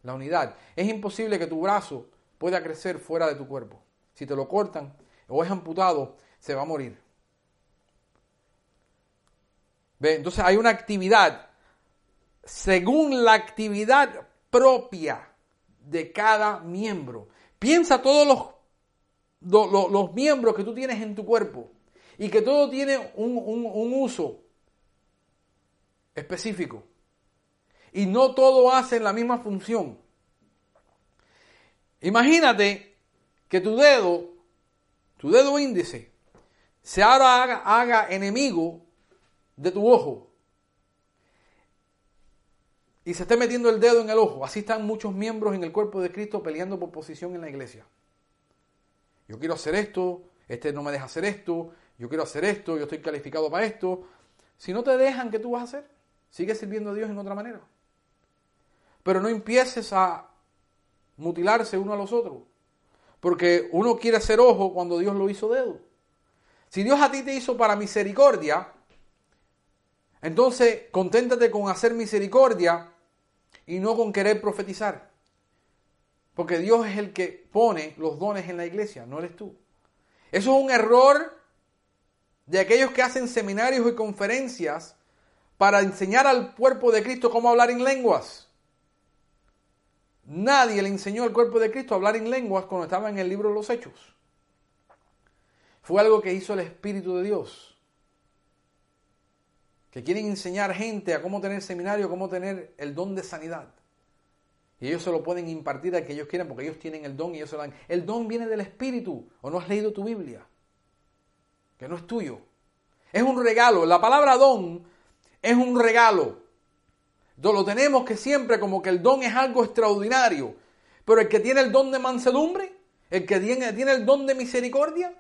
la unidad. Es imposible que tu brazo pueda crecer fuera de tu cuerpo. Si te lo cortan o es amputado, se va a morir. ¿Ve? Entonces hay una actividad según la actividad propia de cada miembro. Piensa todos los, los, miembros que tú tienes en tu cuerpo y que todo tiene un, un uso específico y no todo hace la misma función. Imagínate que tu dedo, tu dedo índice, se ahora haga, haga enemigo de tu ojo y se esté metiendo el dedo en el ojo. Así están muchos miembros en el cuerpo de Cristo peleando por posición en la iglesia. Yo quiero hacer esto, este no me deja hacer esto, yo quiero hacer esto, yo estoy calificado para esto. Si no te dejan, ¿qué tú vas a hacer? Sigue sirviendo a Dios en otra manera. Pero no empieces a mutilarse uno a los otros. Porque uno quiere ser ojo cuando Dios lo hizo dedo. Si Dios a ti te hizo para misericordia, entonces conténtate con hacer misericordia y no con querer profetizar. Porque Dios es el que pone los dones en la iglesia, no eres tú. Eso es un error de aquellos que hacen seminarios y conferencias para enseñar al cuerpo de Cristo cómo hablar en lenguas. Nadie le enseñó al cuerpo de Cristo a hablar en lenguas cuando estaba en el libro de los Hechos. Fue algo que hizo el Espíritu de Dios. que quieren enseñar gente a cómo tener seminario, cómo tener el don de sanidad. Y ellos se lo pueden impartir a que ellos quieran porque ellos tienen el don y ellos se lo dan. El don viene del Espíritu. ¿O no has leído tu Biblia? Que no es tuyo. Es un regalo. La palabra don es un regalo. Lo tenemos que siempre como que el don es algo extraordinario. Pero el que tiene el don de mansedumbre, el que tiene, tiene el don de misericordia,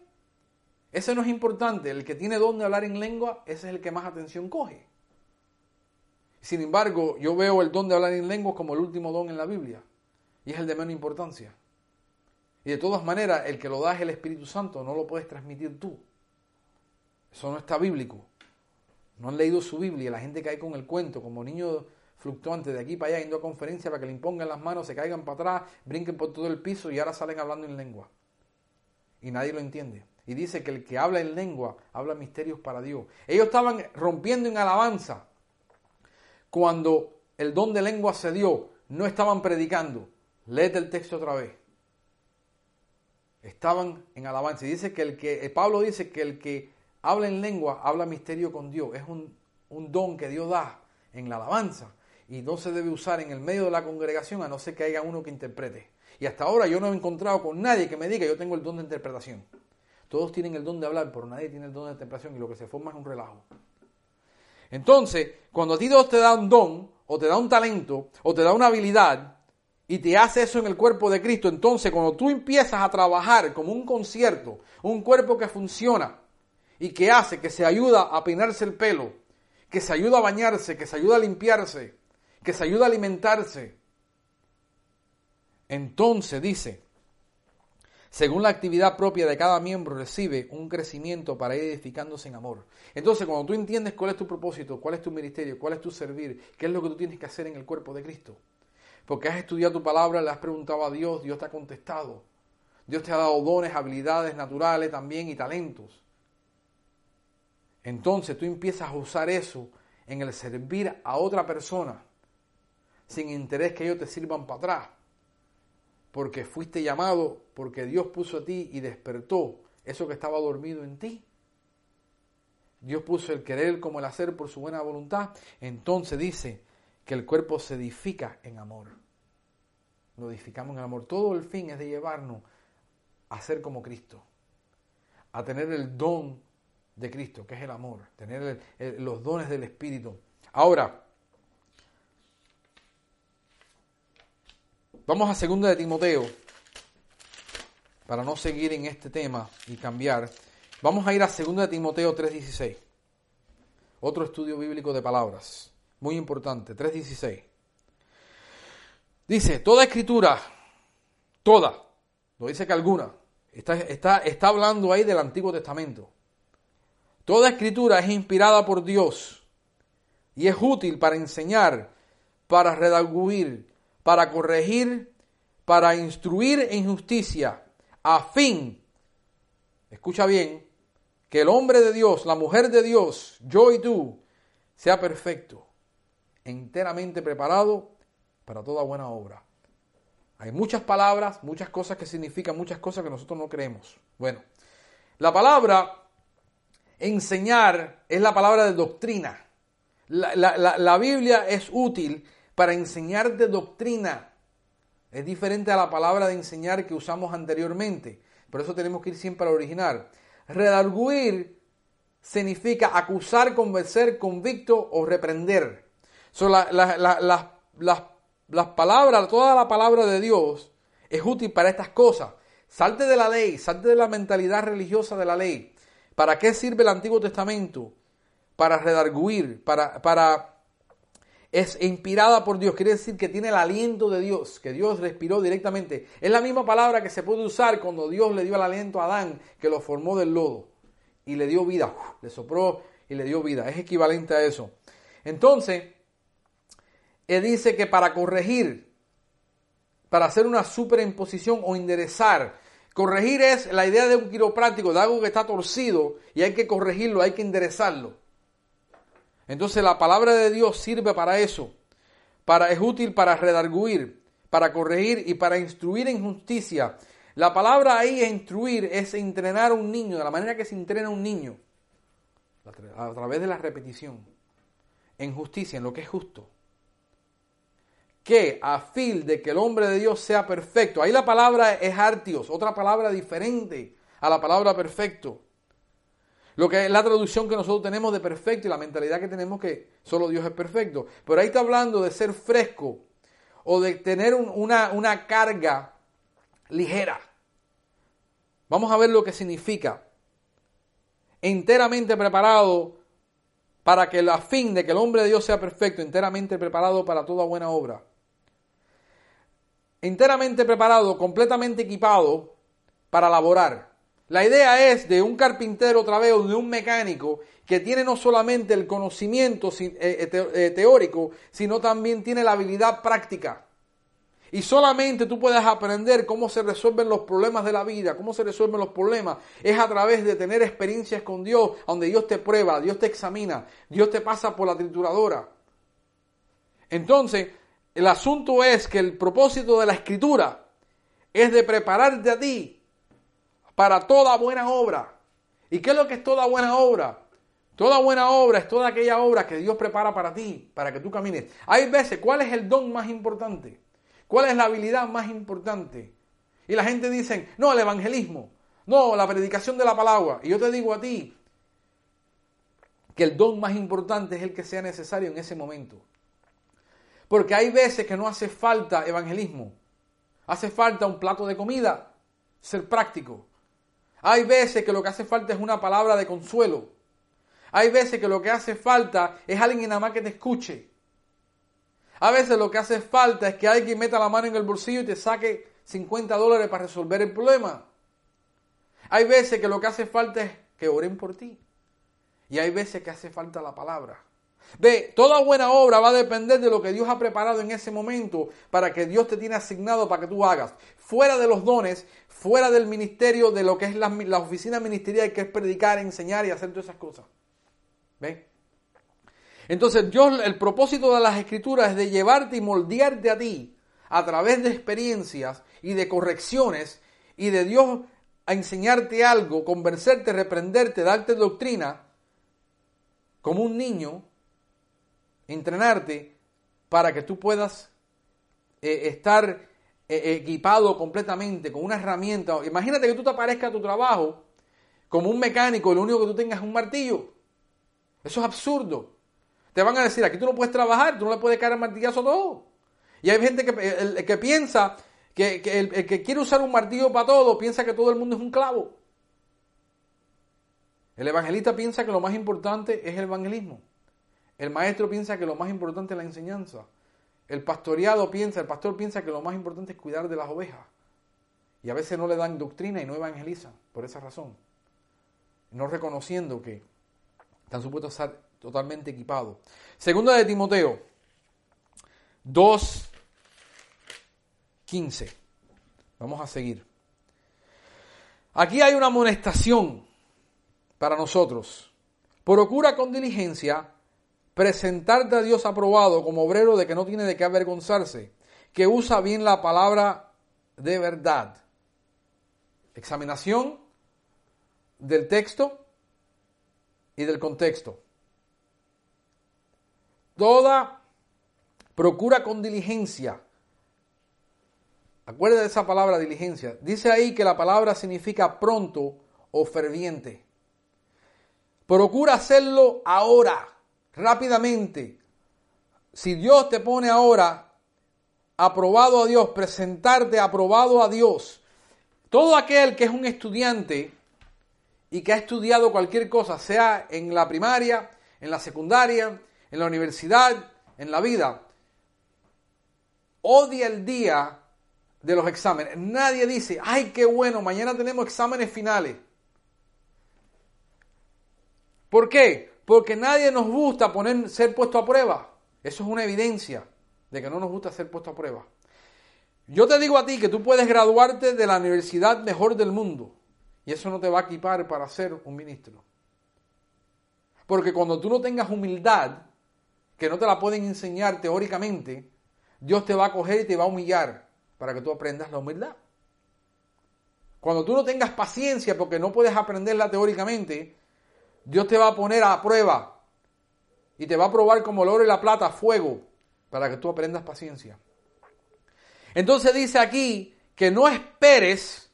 ese no es importante. El que tiene don de hablar en lengua, ese es el que más atención coge. Sin embargo, yo veo el don de hablar en lengua como el último don en la Biblia. Y es el de menos importancia. Y de todas maneras, el que lo da es el Espíritu Santo, no lo puedes transmitir tú. Eso no está bíblico. No han leído su Biblia. La gente cae con el cuento, como niños fluctuantes de aquí para allá, yendo a conferencia para que le impongan las manos, se caigan para atrás, brinquen por todo el piso y ahora salen hablando en lengua. Y nadie lo entiende. Y dice que el que habla en lengua habla misterios para Dios. Ellos estaban rompiendo en alabanza. Cuando el don de lengua se dio, no estaban predicando. Léete el texto otra vez. Estaban en alabanza. Y dice que el que, eh, Pablo dice que el que habla en lengua habla misterio con Dios. Es un, un don que Dios da en la alabanza. Y no se debe usar en el medio de la congregación a no ser que haya uno que interprete. Y hasta ahora yo no he encontrado con nadie que me diga yo tengo el don de interpretación. Todos tienen el don de hablar, pero nadie tiene el don de interpretación y lo que se forma es un relajo. Entonces, cuando a ti Dios te da un don, o te da un talento, o te da una habilidad, y te hace eso en el cuerpo de Cristo, entonces cuando tú empiezas a trabajar como un concierto, un cuerpo que funciona y que hace, que se ayuda a peinarse el pelo, que se ayuda a bañarse, que se ayuda a limpiarse, que se ayuda a alimentarse, entonces dice, según la actividad propia de cada miembro, recibe un crecimiento para ir edificándose en amor. Entonces, cuando tú entiendes cuál es tu propósito, cuál es tu ministerio, cuál es tu servir, qué es lo que tú tienes que hacer en el cuerpo de Cristo, porque has estudiado tu palabra, le has preguntado a Dios, Dios te ha contestado. Dios te ha dado dones, habilidades naturales también y talentos. Entonces tú empiezas a usar eso en el servir a otra persona, sin interés que ellos te sirvan para atrás porque fuiste llamado, porque Dios puso a ti y despertó eso que estaba dormido en ti. Dios puso el querer como el hacer por su buena voluntad. Entonces dice que el cuerpo se edifica en amor. Lo edificamos en amor. Todo el fin es de llevarnos a ser como Cristo. A tener el don de Cristo, que es el amor. Tener los dones del Espíritu. Ahora, Vamos a segunda de Timoteo, para no seguir en este tema y cambiar. Vamos a ir a segunda de Timoteo 3.16. Otro estudio bíblico de palabras, muy importante, 3.16. Dice, toda escritura, toda, no dice que alguna, está, está, está hablando ahí del Antiguo Testamento. Toda escritura es inspirada por Dios y es útil para enseñar, para redarguir, para corregir, para instruir en justicia, a fin, escucha bien, que el hombre de Dios, la mujer de Dios, yo y tú, sea perfecto, enteramente preparado para toda buena obra. Hay muchas palabras, muchas cosas que significan muchas cosas que nosotros no creemos. Bueno, la palabra enseñar es la palabra de doctrina. La, la Biblia es útil para enseñar de doctrina. Es diferente a la palabra de enseñar que usamos anteriormente. Por eso tenemos que ir siempre al original. Redarguir significa acusar, convencer, convicto o reprender. So, las palabras, toda la palabra de Dios es útil para estas cosas. Salte de la ley, salte de la mentalidad religiosa de la ley. ¿Para qué sirve el Antiguo Testamento? Para redarguir, para, para es inspirada por Dios, quiere decir que tiene el aliento de Dios, que Dios respiró directamente. Es la misma palabra que se puede usar cuando Dios le dio el aliento a Adán, que lo formó del lodo y le dio vida, le sopró y le dio vida. Es equivalente a eso. Entonces, él dice que para corregir, para hacer una superimposición o enderezar, corregir es la idea de un quiropráctico, de algo que está torcido y hay que corregirlo, hay que enderezarlo. Entonces la palabra de Dios sirve para eso. Para, es útil para redarguir, para corregir y para instruir en justicia. La palabra ahí instruir es entrenar a un niño, de la manera que se entrena a un niño, a través de la repetición. en justicia, en lo que es justo. Que a fin de que el hombre de Dios sea perfecto. Ahí la palabra es artios, otra palabra diferente a la palabra perfecto. Lo que es la traducción que nosotros tenemos de perfecto y la mentalidad que tenemos que solo Dios es perfecto. Pero ahí está hablando de ser fresco o de tener una, una carga ligera. Vamos a ver lo que significa. Enteramente preparado para que la fin de que el hombre de Dios sea perfecto, enteramente preparado para toda buena obra. Enteramente preparado, completamente equipado para laborar. La idea es de un carpintero otra vez o de un mecánico que tiene no solamente el conocimiento eh, eh, eh, teórico, sino también tiene la habilidad práctica. Y solamente tú puedes aprender cómo se resuelven los problemas de la vida, cómo se resuelven los problemas, es a través de tener experiencias con Dios, donde Dios te prueba, Dios te examina, Dios te pasa por la trituradora. Entonces, el asunto es que el propósito de la escritura es de prepararte a ti para toda buena obra. ¿Y qué es lo que es toda buena obra? Toda buena obra es toda aquella obra que Dios prepara para ti, para que tú camines. Hay veces, ¿cuál es el don más importante? ¿Cuál es la habilidad más importante? Y la gente dice, no, el evangelismo, no, la predicación de la palabra. Y yo te digo a ti que el don más importante es el que sea necesario en ese momento. Porque hay veces que no hace falta evangelismo. Hace falta un plato de comida, ser práctico. Hay veces que lo que hace falta es una palabra de consuelo. Hay veces que lo que hace falta es alguien nada más que te escuche. A veces lo que hace falta es que alguien meta la mano en el bolsillo y te saque 50 dólares para resolver el problema. Hay veces que lo que hace falta es que oren por ti. Y hay veces que hace falta la palabra. Ve, toda buena obra va a depender de lo que Dios ha preparado en ese momento para que Dios te tiene asignado para que tú hagas. Fuera de los dones, fuera del ministerio, de lo que es la, oficina ministerial, que es predicar, enseñar y hacer todas esas cosas. ¿Ve? Entonces, Dios, el propósito de las escrituras es de llevarte y moldearte a ti a través de experiencias y de correcciones y de Dios a enseñarte algo, convencerte, reprenderte, darte doctrina, como un niño entrenarte para que tú puedas eh, estar eh, equipado completamente con una herramienta. Imagínate que tú te aparezcas a tu trabajo como un mecánico y lo único que tú tengas es un martillo. Eso es absurdo. Te van a decir, aquí tú no puedes trabajar, tú no le puedes caer el martillazo todo. Y hay gente que, que piensa que, el, que quiere usar un martillo para todo, piensa que todo el mundo es un clavo. El evangelista piensa que lo más importante es el evangelismo. El maestro piensa que lo más importante es la enseñanza. El pastoreado piensa, el pastor piensa que lo más importante es cuidar de las ovejas. Y a veces no le dan doctrina y no evangelizan por esa razón. No reconociendo que están supuestos a estar totalmente equipados. Segunda de Timoteo 2.15. Vamos a seguir. Aquí hay una amonestación para nosotros. Procura con diligencia presentarte a Dios aprobado como obrero de que no tiene de qué avergonzarse, que usa bien la palabra de verdad. Examinación del texto y del contexto. Toda procura con diligencia. Acuérdate de esa palabra diligencia. Dice ahí que la palabra significa pronto o ferviente. Procura hacerlo ahora rápidamente, si Dios te pone ahora aprobado a Dios, presentarte aprobado a Dios, todo aquel que es un estudiante y que ha estudiado cualquier cosa, sea en la primaria, en la secundaria, en la universidad, en la vida, odia el día de los exámenes. Nadie dice, ay, qué bueno, mañana tenemos exámenes finales. ¿Por qué? Porque nadie nos gusta poner, ser puesto a prueba. Eso es una evidencia de que no nos gusta ser puesto a prueba. Yo te digo a ti que tú puedes graduarte de la universidad mejor del mundo y eso no te va a equipar para ser un ministro. Porque cuando tú no tengas humildad, que no te la pueden enseñar teóricamente, Dios te va a coger y te va a humillar para que tú aprendas la humildad. Cuando tú no tengas paciencia porque no puedes aprenderla teóricamente, Dios te va a poner a prueba y te va a probar como el oro y la plata, fuego, para que tú aprendas paciencia. Entonces dice aquí que no esperes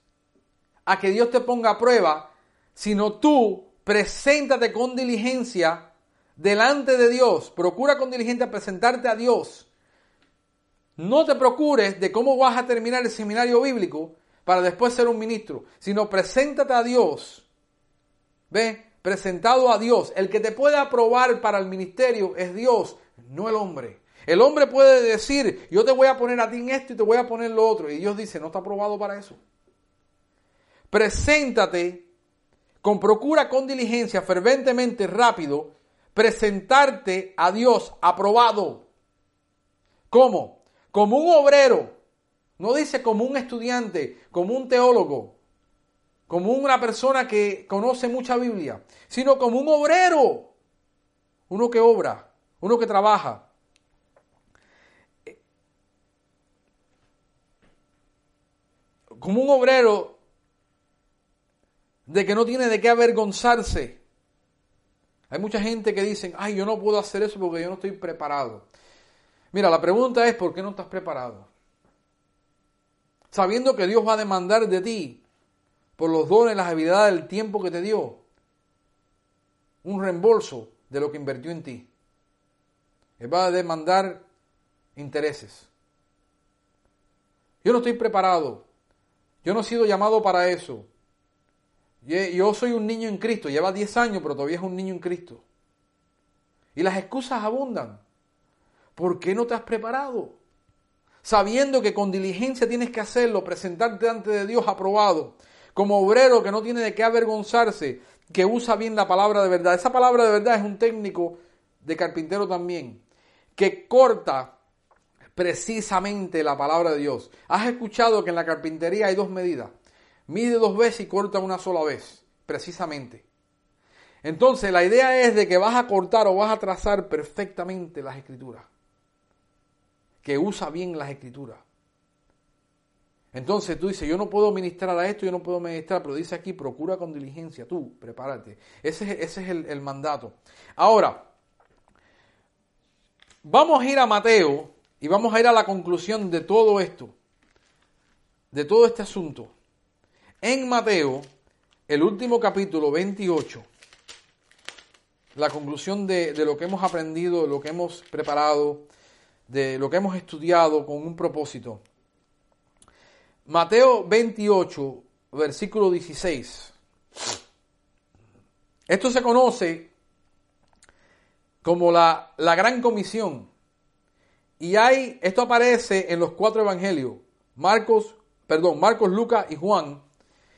a que Dios te ponga a prueba, sino tú preséntate con diligencia delante de Dios. Procura con diligencia presentarte a Dios. No te procures de cómo vas a terminar el seminario bíblico para después ser un ministro, sino preséntate a Dios. ¿Ve? Presentado a Dios. El que te puede aprobar para el ministerio es Dios, no el hombre. El hombre puede decir, yo te voy a poner a ti en esto y te voy a poner lo otro. Y Dios dice, no está aprobado para eso. Preséntate con procura, con diligencia, ferventemente, rápido, presentarte a Dios aprobado. ¿Cómo? Como un obrero. No dice como un estudiante, como un teólogo, como una persona que conoce mucha Biblia, sino como un obrero. Uno que obra, uno que trabaja. como un obrero de que no tiene de qué avergonzarse. Hay mucha gente que dicen, ay, yo no puedo hacer eso porque yo no estoy preparado. Mira, la pregunta es, ¿por qué no estás preparado? Sabiendo que Dios va a demandar de ti, por los dones, las habilidades, el tiempo que te dio, un reembolso de lo que invirtió en ti. Va a demandar intereses. Yo no estoy preparado. Yo no he sido llamado para eso. Yo soy un niño en Cristo, lleva 10 años, pero todavía es un niño en Cristo. Y las excusas abundan. ¿Por qué no te has preparado? Sabiendo que con diligencia tienes que hacerlo, presentarte ante de Dios aprobado, como obrero que no tiene de qué avergonzarse, que usa bien la palabra de verdad. Esa palabra de verdad es un técnico de carpintero también, que corta precisamente la palabra de Dios. Has escuchado que en la carpintería hay dos medidas. Mide dos veces y corta una sola vez, precisamente. Entonces la idea es de que vas a cortar o vas a trazar perfectamente las escrituras. Que usa bien las escrituras. Entonces tú dices, yo no puedo ministrar a esto, yo no puedo ministrar, pero dice aquí, procura con diligencia, tú, prepárate. Ese, ese es el, el mandato. Ahora, vamos a ir a Mateo y vamos a ir a la conclusión de todo esto, de todo este asunto. En Mateo, el último capítulo 28, la conclusión de, lo que hemos aprendido, de lo que hemos preparado, de lo que hemos estudiado con un propósito. Mateo 28, versículo 16. Esto se conoce como la, la gran comisión. Y hay, esto aparece en los cuatro evangelios, Marcos, perdón, Marcos, Lucas y Juan,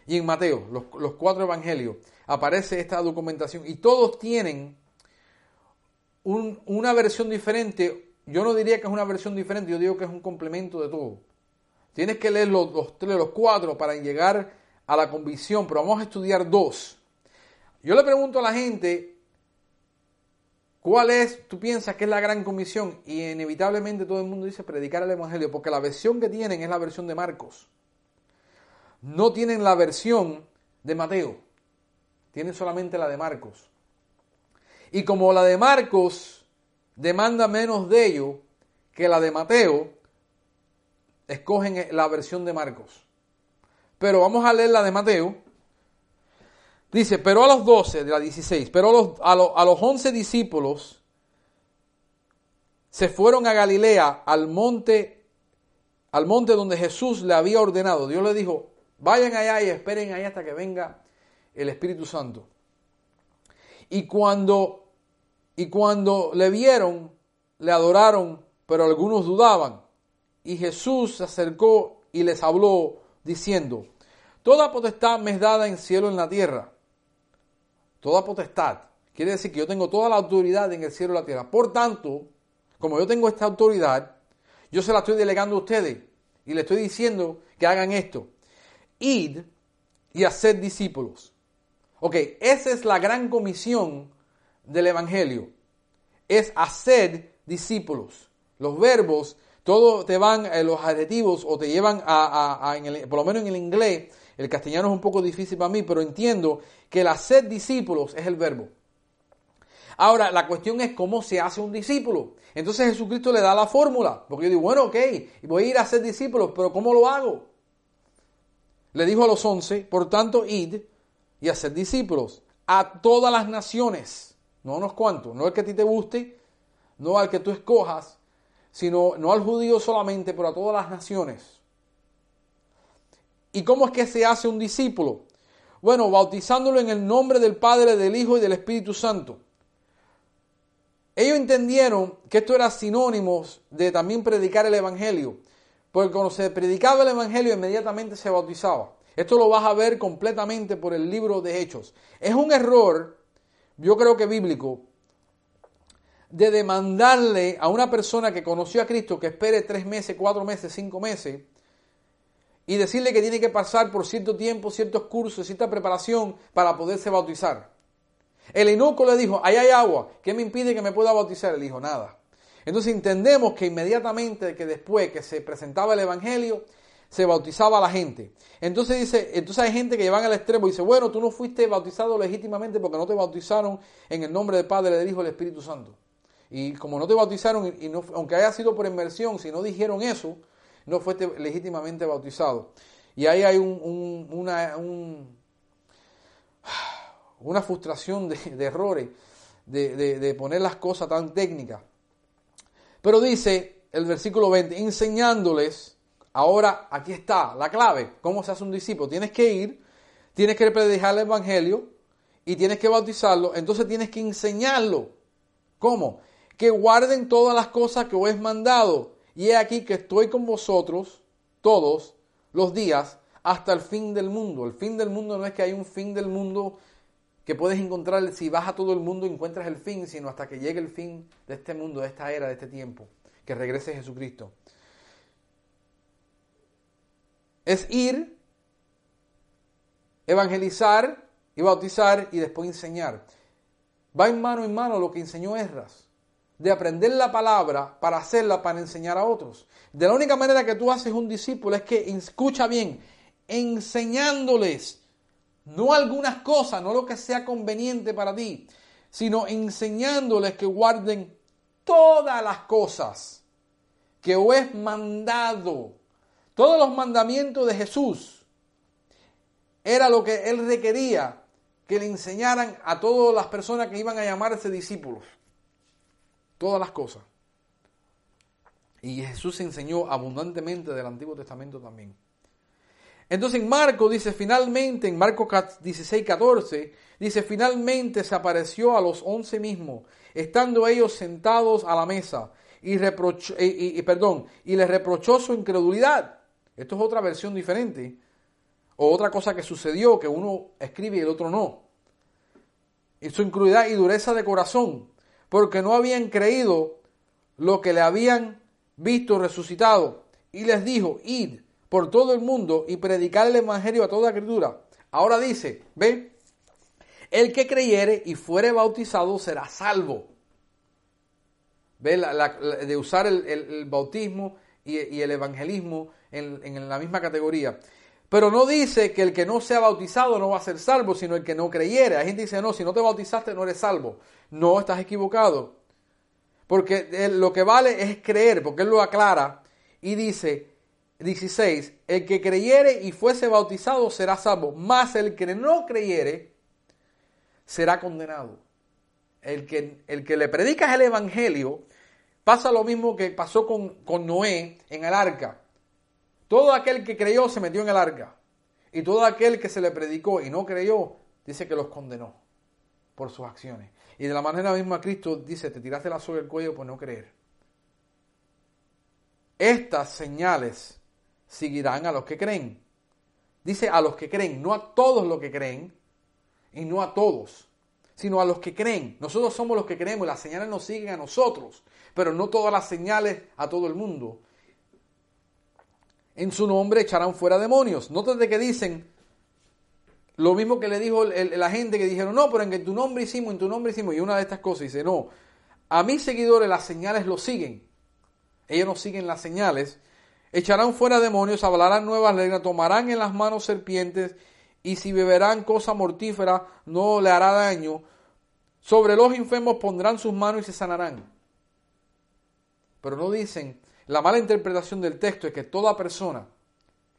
y en Mateo, los, cuatro evangelios, aparece esta documentación. Y todos tienen una versión diferente. Yo no diría que es una versión diferente, yo digo que es un complemento de todo. Tienes que leer los, tres, los cuatro para llegar a la convicción, pero vamos a estudiar dos. Yo le pregunto a la gente, ¿Cuál es, tú piensas que es la gran comisión? Y inevitablemente todo el mundo dice predicar el Evangelio, porque la versión que tienen es la versión de Marcos. No tienen la versión de Mateo, tienen solamente la de Marcos. Y como la de Marcos demanda menos de ello que la de Mateo, escogen la versión de Marcos. Pero vamos a leer la de Mateo Dice, pero a los doce, de la 16, pero a los, a, los, a los once discípulos se fueron a Galilea, al monte, al monte donde Jesús le había ordenado. Dios le dijo, vayan allá y esperen ahí hasta que venga el Espíritu Santo. Y cuando, y cuando le vieron, le adoraron, pero algunos dudaban. Y Jesús se acercó y les habló diciendo, Toda potestad me es dada en cielo y en la tierra toda potestad. Quiere decir que yo tengo toda la autoridad en el cielo y la tierra. Por tanto, como yo tengo esta autoridad, yo se la estoy delegando a ustedes y le estoy diciendo que hagan esto. Id y haced discípulos. Ok, esa es la gran comisión del Evangelio. Es hacer discípulos. Los verbos, todos te van, eh, los adjetivos o te llevan a, por lo menos en el inglés, el castellano es un poco difícil para mí, pero entiendo que el hacer discípulos es el verbo. Ahora, la cuestión es cómo se hace un discípulo. Entonces Jesucristo le da la fórmula. Porque yo digo, bueno, ok, voy a ir a ser discípulos, pero ¿cómo lo hago? Le dijo a los once, por tanto, id y hacer discípulos a todas las naciones. No unos cuantos, no el que a ti te guste, no al que tú escojas, sino no al judío solamente, pero a todas las naciones. ¿Y cómo es que se hace un discípulo? Bueno, bautizándolo en el nombre del Padre, del Hijo y del Espíritu Santo. Ellos entendieron que esto era sinónimo de también predicar el Evangelio, porque cuando se predicaba el Evangelio inmediatamente se bautizaba. Esto lo vas a ver completamente por el libro de Hechos. Es un error, yo creo que bíblico, de demandarle a una persona que conoció a Cristo que espere tres meses, cuatro meses, cinco meses, y decirle que tiene que pasar por cierto tiempo, ciertos cursos, cierta preparación para poderse bautizar. El eunuco le dijo, ahí hay agua, ¿qué me impide que me pueda bautizar? Él dijo, nada. Entonces entendemos que inmediatamente que después que se presentaba el Evangelio, se bautizaba a la gente. Entonces dice, entonces hay gente que llevan al extremo y dice, bueno, tú no fuiste bautizado legítimamente porque no te bautizaron en el nombre del Padre, del Hijo y del Espíritu Santo. Y como no te bautizaron, y no, aunque haya sido por inmersión, si no dijeron eso, no fuiste legítimamente bautizado. Y ahí hay un, una, frustración de, errores, de poner las cosas tan técnicas. Pero dice el versículo 20, enseñándoles, ahora aquí está la clave, cómo se hace un discípulo. Tienes que ir, tienes que predicar el Evangelio y tienes que bautizarlo, entonces tienes que enseñarlo. ¿Cómo? Que guarden todas las cosas que os he mandado. Y he aquí que estoy con vosotros todos los días hasta el fin del mundo. El fin del mundo no es que hay un fin del mundo que puedes encontrar, si vas a todo el mundo encuentras el fin, sino hasta que llegue el fin de este mundo, de esta era, de este tiempo, que regrese Jesucristo. Es ir, evangelizar y bautizar y después enseñar. Va en mano en mano lo que enseñó Esdras de aprender la palabra para hacerla para enseñar a otros. De la única manera que tú haces un discípulo es que escucha bien, enseñándoles no algunas cosas, no lo que sea conveniente para ti, sino enseñándoles que guarden todas las cosas que os he mandado. Todos los mandamientos de Jesús era lo que él requería que le enseñaran a todas las personas que iban a llamarse discípulos todas las cosas. Y Jesús enseñó abundantemente del Antiguo Testamento también. Entonces en Marco dice finalmente, en Marcos 16, 14, dice finalmente se apareció a los once mismos, estando ellos sentados a la mesa, y, reprochó, y, perdón, y les reprochó su incredulidad. Esto es otra versión diferente, o otra cosa que sucedió, que uno escribe y el otro no. Y su incredulidad y dureza de corazón, porque no habían creído lo que le habían visto resucitado. Y les dijo, id por todo el mundo y predicar el Evangelio a toda criatura. Ahora dice, ve, el que creyere y fuere bautizado será salvo. Ve, de usar el, bautismo y, el evangelismo en la misma categoría. Pero no dice que el que no sea bautizado no va a ser salvo, sino el que no creyere. Hay gente que dice, no, si no te bautizaste no eres salvo. No, estás equivocado. Porque lo que vale es creer, porque él lo aclara y dice, 16, el que creyere y fuese bautizado será salvo, más el que no creyere será condenado. El que, el que le predicas el evangelio pasa lo mismo que pasó con, con Noé en el arca. Todo aquel que creyó se metió en el arca. Y todo aquel que se le predicó y no creyó, dice que los condenó por sus acciones. Y de la manera misma Cristo dice, te tiraste la soga del cuello por no creer. Estas señales seguirán a los que creen. Dice a los que creen, no a todos los que creen, y no a todos, sino a los que creen. Nosotros somos los que creemos, las señales nos siguen a nosotros, pero no todas las señales a todo el mundo en su nombre echarán fuera demonios. Nótate que dicen lo mismo que le dijo la gente que dijeron, no, pero en tu nombre hicimos, en tu nombre hicimos. Y una de estas cosas dice, no, a mis seguidores las señales lo siguen. Ellos no siguen las señales. Echarán fuera demonios, hablarán nuevas lenguas, tomarán en las manos serpientes y si beberán cosa mortífera no le hará daño. Sobre los enfermos pondrán sus manos y se sanarán. Pero no dicen, la mala interpretación del texto es que toda persona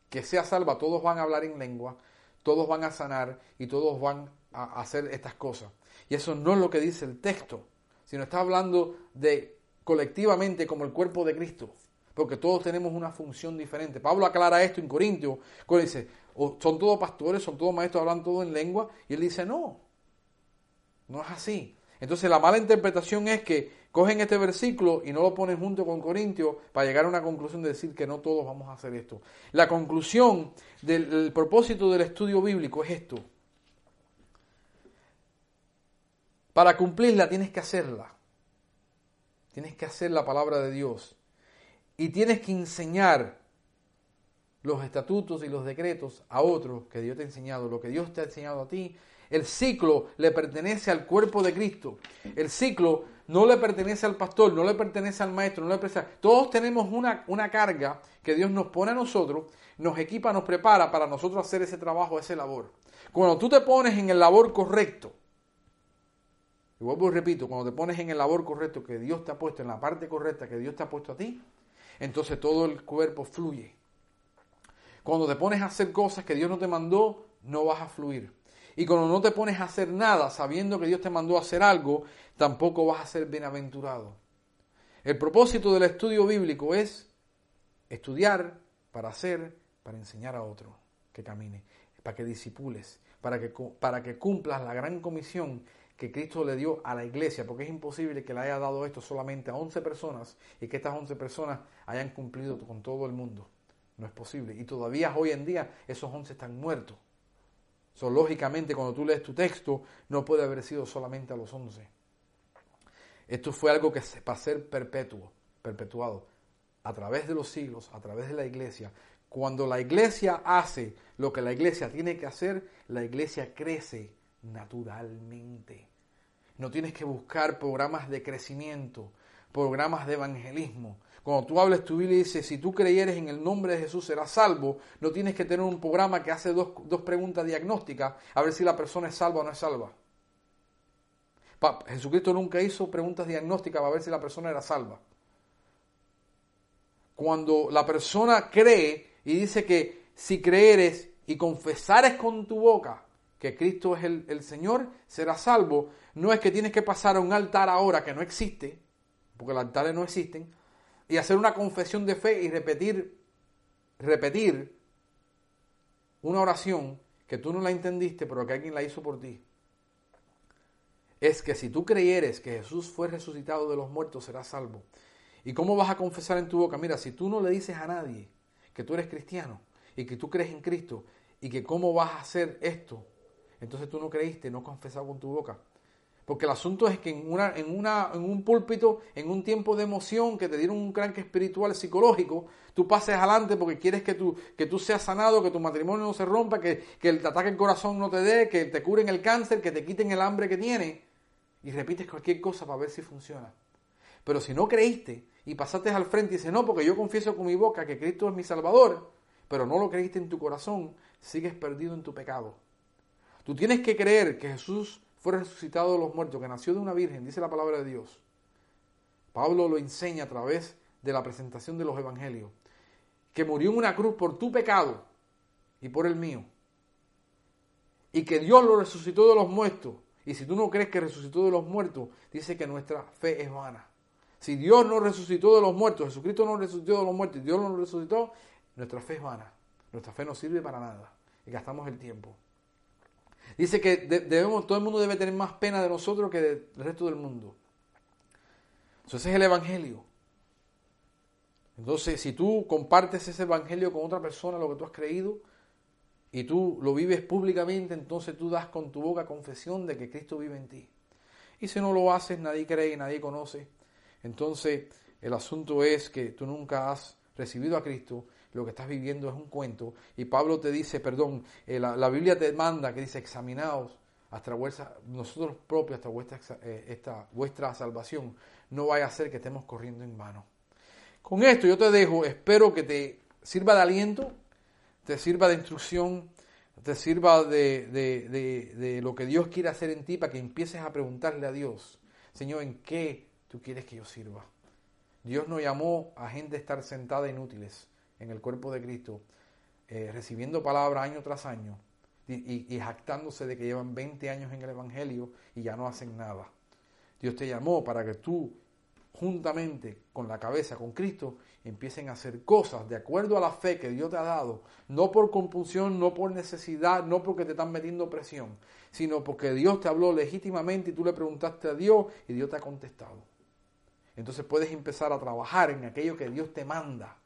que sea salva, todos van a hablar en lengua, todos van a sanar y todos van a hacer estas cosas. Y eso no es lo que dice el texto, sino está hablando de colectivamente como el cuerpo de Cristo, porque todos tenemos una función diferente. Pablo aclara esto en Corintios, cuando dice, son todos pastores, son todos maestros, hablan todo en lengua, y él dice, no, no es así. Entonces la mala interpretación es que cogen este versículo y no lo ponen junto con Corintios para llegar a una conclusión de decir que no todos vamos a hacer esto. La conclusión del propósito del estudio bíblico es esto. Para cumplirla tienes que hacerla. Tienes que hacer la palabra de Dios. Y tienes que enseñar los estatutos y los decretos a otros que Dios te ha enseñado, lo que Dios te ha enseñado a ti. El ciclo le pertenece al cuerpo de Cristo. El ciclo no le pertenece al pastor, no le pertenece al maestro, no le pertenece. Todos tenemos una, una carga que Dios nos pone a nosotros, nos equipa, nos prepara para nosotros hacer ese trabajo, ese labor. Cuando tú te pones en el labor correcto, y vuelvo y repito, cuando te pones en el labor correcto que Dios te ha puesto, en la parte correcta que Dios te ha puesto a ti, entonces todo el cuerpo fluye. Cuando te pones a hacer cosas que Dios no te mandó, no vas a fluir. Y cuando no te pones a hacer nada sabiendo que Dios te mandó a hacer algo, tampoco vas a ser bienaventurado. El propósito del estudio bíblico es estudiar para hacer, para enseñar a otro que camine, para que disipules, para que, para que cumplas la gran comisión que Cristo le dio a la iglesia, porque es imposible que le haya dado esto solamente a 11 personas y que estas 11 personas hayan cumplido con todo el mundo. No es posible. Y todavía hoy en día esos once están muertos. So, lógicamente, cuando tú lees tu texto, no puede haber sido solamente a los once. Esto fue algo que se, para ser perpetuo, perpetuado, a través de los siglos, a través de la iglesia. Cuando la iglesia hace lo que la iglesia tiene que hacer, la iglesia crece naturalmente. No tienes que buscar programas de crecimiento, programas de evangelismo. Cuando tú hables tu Biblia y dices, si tú creyeres en el nombre de Jesús serás salvo, no tienes que tener un programa que hace dos, preguntas diagnósticas a ver si la persona es salva o no es salva. Jesucristo nunca hizo preguntas diagnósticas para ver si la persona era salva. Cuando la persona cree y dice que si creeres y confesares con tu boca que Cristo es el, el Señor, serás salvo, no es que tienes que pasar a un altar ahora que no existe, porque los altares no existen, y hacer una confesión de fe y repetir, repetir una oración que tú no la entendiste, pero que alguien la hizo por ti. Es que si tú creyeres que Jesús fue resucitado de los muertos, serás salvo. ¿Y cómo vas a confesar en tu boca? Mira, si tú no le dices a nadie que tú eres cristiano y que tú crees en Cristo y que cómo vas a hacer esto, entonces tú no creíste, no confesado con tu boca. Porque el asunto es que en, una, en, una, en un púlpito, en un tiempo de emoción, que te dieron un cranque espiritual, psicológico, tú pases adelante porque quieres que tú, que tú seas sanado, que tu matrimonio no se rompa, que, que el ataque al corazón no te dé, que te curen el cáncer, que te quiten el hambre que tienes. Y repites cualquier cosa para ver si funciona. Pero si no creíste y pasaste al frente y dices, no, porque yo confieso con mi boca que Cristo es mi Salvador, pero no lo creíste en tu corazón, sigues perdido en tu pecado. Tú tienes que creer que Jesús fue resucitado de los muertos, que nació de una virgen, dice la palabra de Dios. Pablo lo enseña a través de la presentación de los evangelios, que murió en una cruz por tu pecado y por el mío, y que Dios lo resucitó de los muertos. Y si tú no crees que resucitó de los muertos, dice que nuestra fe es vana. Si Dios no resucitó de los muertos, Jesucristo no resucitó de los muertos Dios no resucitó, nuestra fe es vana. Nuestra fe no sirve para nada y gastamos el tiempo. Dice que debemos, todo el mundo debe tener más pena de nosotros que del resto del mundo. Entonces ese es el Evangelio. Entonces, si tú compartes ese Evangelio con otra persona, lo que tú has creído, y tú lo vives públicamente, entonces tú das con tu boca confesión de que Cristo vive en ti. Y si no lo haces, nadie cree, nadie conoce. Entonces, el asunto es que tú nunca has recibido a Cristo lo que estás viviendo es un cuento. Y Pablo te dice, perdón, eh, la, Biblia te manda que dice, examinaos hasta vuestra, nosotros propios hasta vuestra, eh, esta, vuestra salvación. No vaya a ser que estemos corriendo en vano. Con esto yo te dejo, espero que te sirva de aliento, te sirva de instrucción, te sirva de, de, de, lo que Dios quiere hacer en ti para que empieces a preguntarle a Dios, Señor, ¿en qué tú quieres que yo sirva? Dios no llamó a gente a estar sentada inútiles en el cuerpo de Cristo, eh, recibiendo palabra año tras año y, y jactándose de que llevan 20 años en el Evangelio y ya no hacen nada. Dios te llamó para que tú juntamente con la cabeza, con Cristo, empiecen a hacer cosas de acuerdo a la fe que Dios te ha dado, no por compulsión, no por necesidad, no porque te están metiendo presión, sino porque Dios te habló legítimamente y tú le preguntaste a Dios y Dios te ha contestado. Entonces puedes empezar a trabajar en aquello que Dios te manda,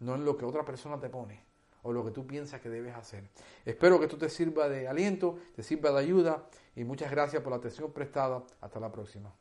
no en lo que otra persona te pone o lo que tú piensas que debes hacer. Espero que esto te sirva de aliento, te sirva de ayuda y muchas gracias por la atención prestada. Hasta la próxima.